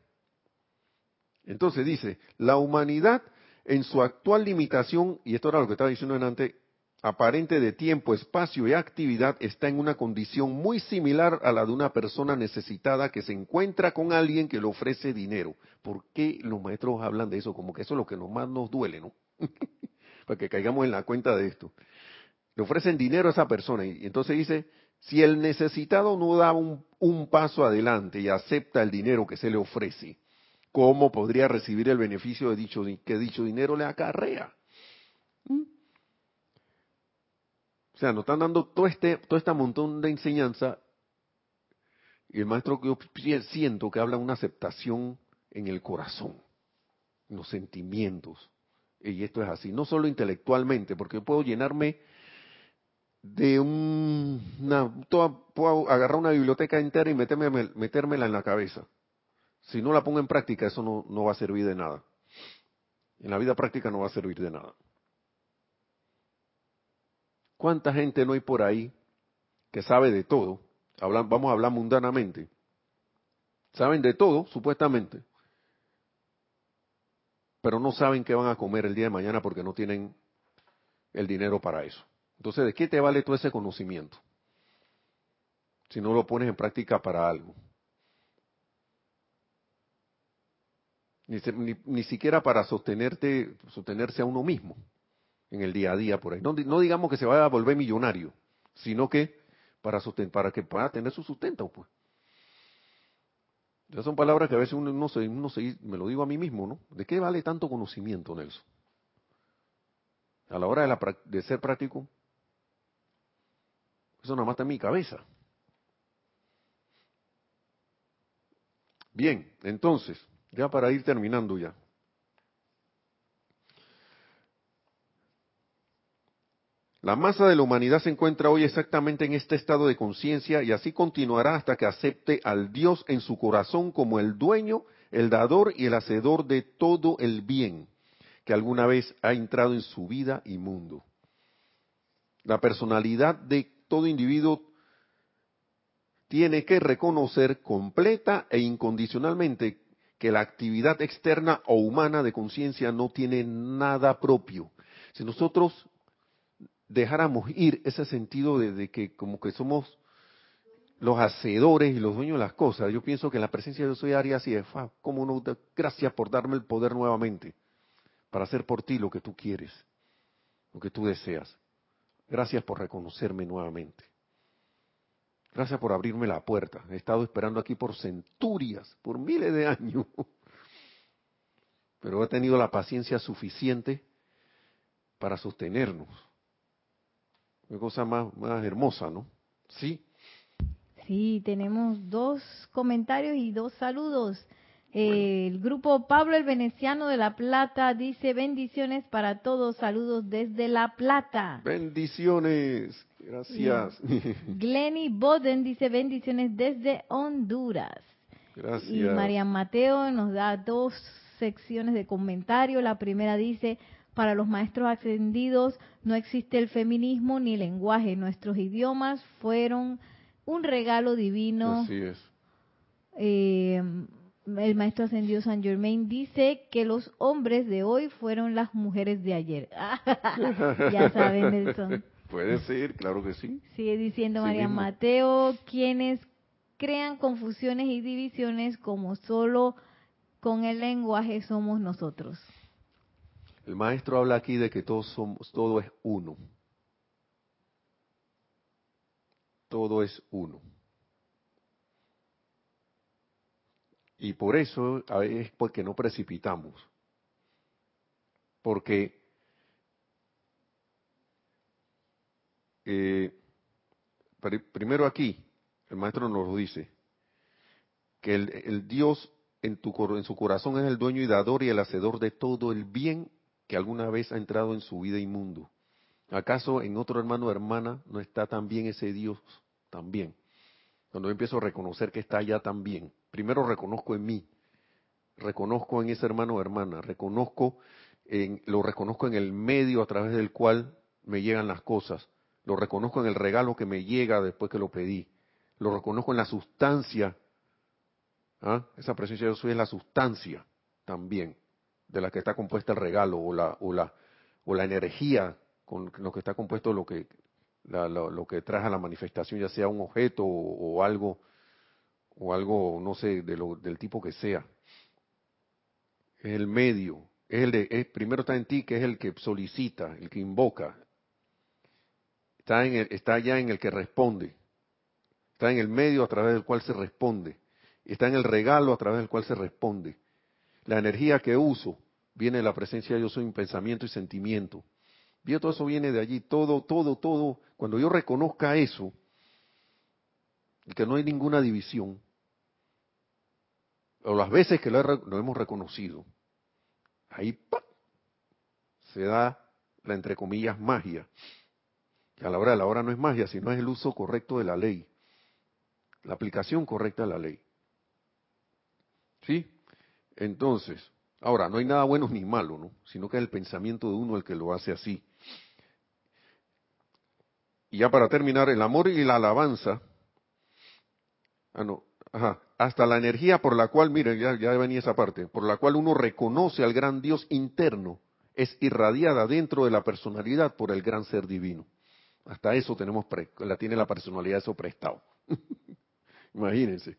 Entonces dice, la humanidad en su actual limitación, y esto era lo que estaba diciendo antes, aparente de tiempo, espacio y actividad, está en una condición muy similar a la de una persona necesitada que se encuentra con alguien que le ofrece dinero. ¿Por qué los maestros hablan de eso? Como que eso es lo que más nos duele, ¿no? Para que caigamos en la cuenta de esto. Le ofrecen dinero a esa persona y entonces dice, si el necesitado no da un, un paso adelante y acepta el dinero que se le ofrece, ¿cómo podría recibir el beneficio de dicho, que dicho dinero le acarrea? ¿Mm? O sea, nos están dando todo este, todo este montón de enseñanza y el maestro que yo siento que habla de una aceptación en el corazón, en los sentimientos. Y esto es así, no solo intelectualmente, porque puedo llenarme de un, una, puedo agarrar una biblioteca entera y meterme, metérmela en la cabeza. Si no la pongo en práctica, eso no, no va a servir de nada. En la vida práctica no va a servir de nada. ¿Cuánta gente no hay por ahí que sabe de todo? vamos a hablar mundanamente. Saben de todo, supuestamente, pero no saben qué van a comer el día de mañana porque no tienen el dinero para eso. Entonces, ¿de qué te vale todo ese conocimiento? Si no lo pones en práctica para algo. Ni, ni, siquiera para sostenerte, sostenerse a uno mismo en el día a día por ahí. No, no digamos que se vaya a volver millonario, sino que para, para que pueda tener su sustento, pues. Esas son palabras que a veces uno, no se, uno se, me lo digo a mí mismo, ¿no? ¿De qué vale tanto conocimiento, Nelson? A la hora de, de ser práctico, eso nada más está en mi cabeza. Bien, entonces, ya para ir terminando ya. La masa de la humanidad se encuentra hoy exactamente en este estado de conciencia y así continuará hasta que acepte al Dios en su corazón como el dueño, el dador y el hacedor de todo el bien que alguna vez ha entrado en su vida y mundo. La personalidad de todo individuo tiene que reconocer completa e incondicionalmente que la actividad externa o humana de conciencia no tiene nada propio. Si nosotros dejáramos ir ese sentido de, que como que somos los hacedores y los dueños de las cosas, yo pienso que la presencia de soy haría así, como no, gracias por darme el poder nuevamente para hacer por ti lo que tú quieres, lo que tú deseas. Gracias por reconocerme nuevamente. Gracias por abrirme la puerta. He estado esperando aquí por centurias, por miles de años. Pero he tenido la paciencia suficiente para sostenernos. Qué cosa más, más hermosa, ¿no? Sí. Sí, tenemos dos comentarios y dos saludos. El grupo Pablo el Veneciano de La Plata dice bendiciones para todos, saludos desde La Plata. Bendiciones, gracias. Glenny Boden dice bendiciones desde Honduras. Gracias. Y María Mateo nos da dos secciones de comentario. La primera dice, para los maestros ascendidos no existe el feminismo ni lenguaje. Nuestros idiomas fueron un regalo divino. Así es. Eh, el maestro ascendido San Germain dice que los hombres de hoy fueron las mujeres de ayer. ya saben, Nelson. Puede ser, claro que sí. Sigue diciendo María Mateo, quienes crean confusiones y divisiones como solo con el lenguaje somos nosotros. El maestro habla aquí de que todos somos, todo es uno. Todo es uno. Y por eso es porque no precipitamos. Porque eh, primero aquí, el maestro nos dice, que el, el Dios en, tu, en su corazón es el dueño y dador y el hacedor de todo el bien que alguna vez ha entrado en su vida inmundo. ¿Acaso en otro hermano o hermana no está también ese Dios? También. Cuando yo empiezo a reconocer que está allá también, primero reconozco en mí, reconozco en ese hermano o hermana, reconozco en, lo reconozco en el medio a través del cual me llegan las cosas, lo reconozco en el regalo que me llega después que lo pedí, lo reconozco en la sustancia, ¿ah? esa presencia de Dios es la sustancia también de la que está compuesta el regalo o la, o la, o la energía con lo que está compuesto lo que, lo, que trae a la manifestación, ya sea un objeto o, algo, o algo, no sé, de lo, del tipo que sea. Es el medio, es el de, primero está en ti, que es el que solicita, el que invoca. está, en el, está ya en el que responde, está en el medio a través del cual se responde, está en el regalo a través del cual se responde. La energía que uso viene de la presencia de yo soy en pensamiento y sentimiento. Vio, todo eso viene de allí, todo, todo, todo. Cuando yo reconozca eso, que no hay ninguna división, o las veces que lo, hemos reconocido, ahí se da la entre comillas magia. Y a la hora de la hora no es magia, sino es el uso correcto de la ley, la aplicación correcta de la ley. ¿Sí? Entonces, ahora, no hay nada bueno ni malo, ¿no? Sino que es el pensamiento de uno el que lo hace así. Y ya para terminar, el amor y la alabanza, ah, no, ajá, hasta la energía por la cual, miren, ya, venía esa parte, por la cual uno reconoce al gran Dios interno, es irradiada dentro de la personalidad por el gran ser divino. Hasta eso tenemos, la tiene la personalidad eso prestado. Imagínense.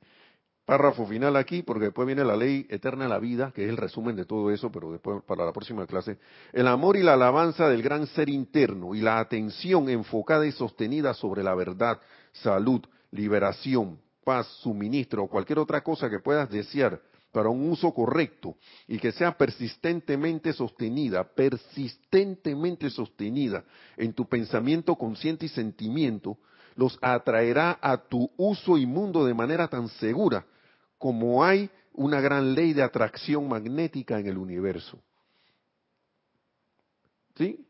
Párrafo final aquí, porque después viene la ley eterna de la vida, que es el resumen de todo eso, pero después para la próxima clase. El amor y la alabanza del gran ser interno y la atención enfocada y sostenida sobre la verdad, salud, liberación, paz, suministro o cualquier otra cosa que puedas desear para un uso correcto y que sea persistentemente sostenida, persistentemente sostenida en tu pensamiento consciente y sentimiento, los atraerá a tu uso y mundo de manera tan segura como hay una gran ley de atracción magnética en el universo. ¿Sí?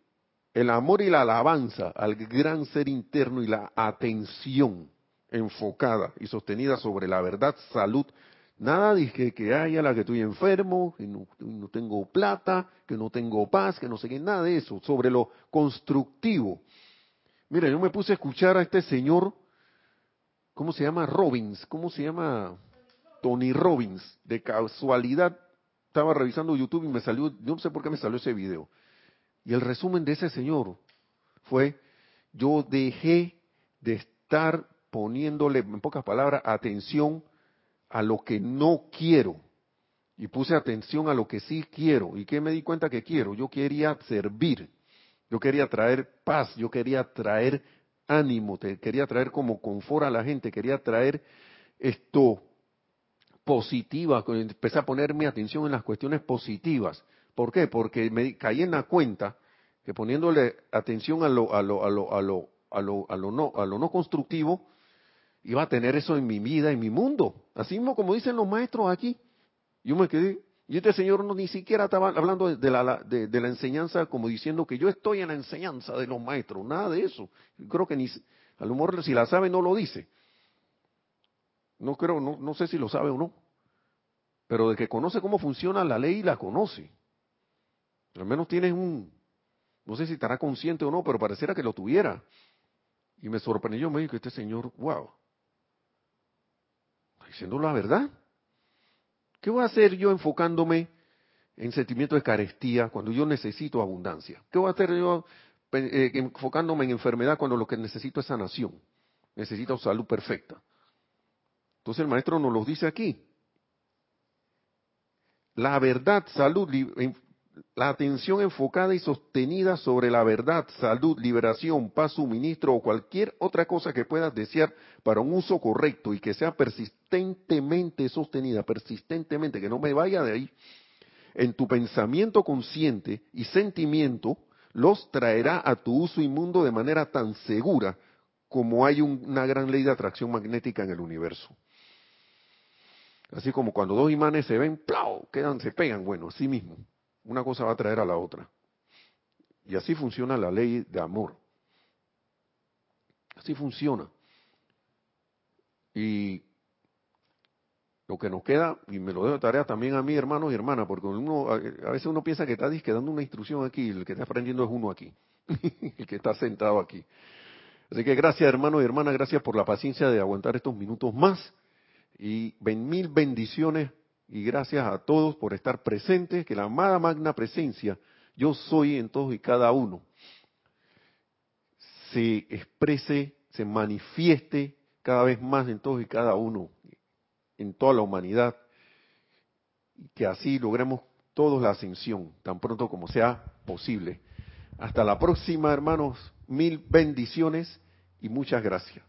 El amor y la alabanza al gran ser interno y la atención enfocada y sostenida sobre la verdad, salud. Nada dije que haya la que estoy enfermo, que no, no, tengo plata, que no tengo paz, que no sé qué, nada de eso, sobre lo constructivo. Mira, yo me puse a escuchar a este señor, ¿cómo se llama? Robbins, ¿cómo se llama? Tony Robbins. De casualidad, estaba revisando YouTube y me salió, no sé por qué me salió ese video. Y el resumen de ese señor fue, yo dejé de estar poniéndole, en pocas palabras, atención a lo que no quiero. Y puse atención a lo que sí quiero. ¿Y qué me di cuenta que quiero? Yo quería servir. Yo quería traer paz. Yo quería traer ánimo. quería traer como confort a la gente. Quería traer esto positiva. Empecé a ponerme atención en las cuestiones positivas. ¿Por qué? Porque me caí en la cuenta que poniéndole atención a lo, a lo, a lo, a lo, a lo, a lo no, a lo no constructivo, iba a tener eso en mi vida, en mi mundo. Así mismo como dicen los maestros aquí. Yo me quedé, y este señor no ni siquiera estaba hablando de la, de, la enseñanza como diciendo que yo estoy en la enseñanza de los maestros, nada de eso. creo que ni, a lo mejor si la sabe no lo dice. No creo, no, no sé si lo sabe o no. Pero de que conoce cómo funciona la ley, la conoce. Al menos tienes un, no sé si estará consciente o no, pero pareciera que lo tuviera. Y me sorprendió, me dijo que este señor, wow, diciendo la verdad. ¿Qué voy a hacer yo enfocándome en sentimiento de carestía cuando yo necesito abundancia? ¿Qué voy a hacer yo eh, enfocándome en enfermedad cuando lo que necesito es sanación? Necesito salud perfecta. Entonces el maestro nos lo dice aquí. La verdad, salud, la atención enfocada y sostenida sobre la verdad, salud, liberación, paz, suministro o cualquier otra cosa que puedas desear para un uso correcto y que sea persistentemente sostenida, persistentemente, que no me vaya de ahí, en tu pensamiento consciente y sentimiento, los traerá a tu uso inmundo de manera tan segura como hay una gran ley de atracción magnética en el universo. Así como cuando dos imanes se ven, ¡plau! quedan, se pegan, bueno, así mismo. Una cosa va a traer a la otra. Y así funciona la ley de amor. Así funciona. Y lo que nos queda, y me lo dejo de tarea también a mí, hermanos y hermanas, porque uno, a veces uno piensa que está dando una instrucción aquí, el que está aprendiendo es uno aquí, el que está sentado aquí. Así que gracias, hermanos y hermanas, gracias por la paciencia de aguantar estos minutos más. Y mil bendiciones y gracias a todos por estar presentes, que la amada magna presencia, yo soy en todos y cada uno, se exprese, se manifieste cada vez más en todos y cada uno, en toda la humanidad, y que así logremos todos la ascensión, tan pronto como sea posible. Hasta la próxima, hermanos. Mil bendiciones y muchas gracias.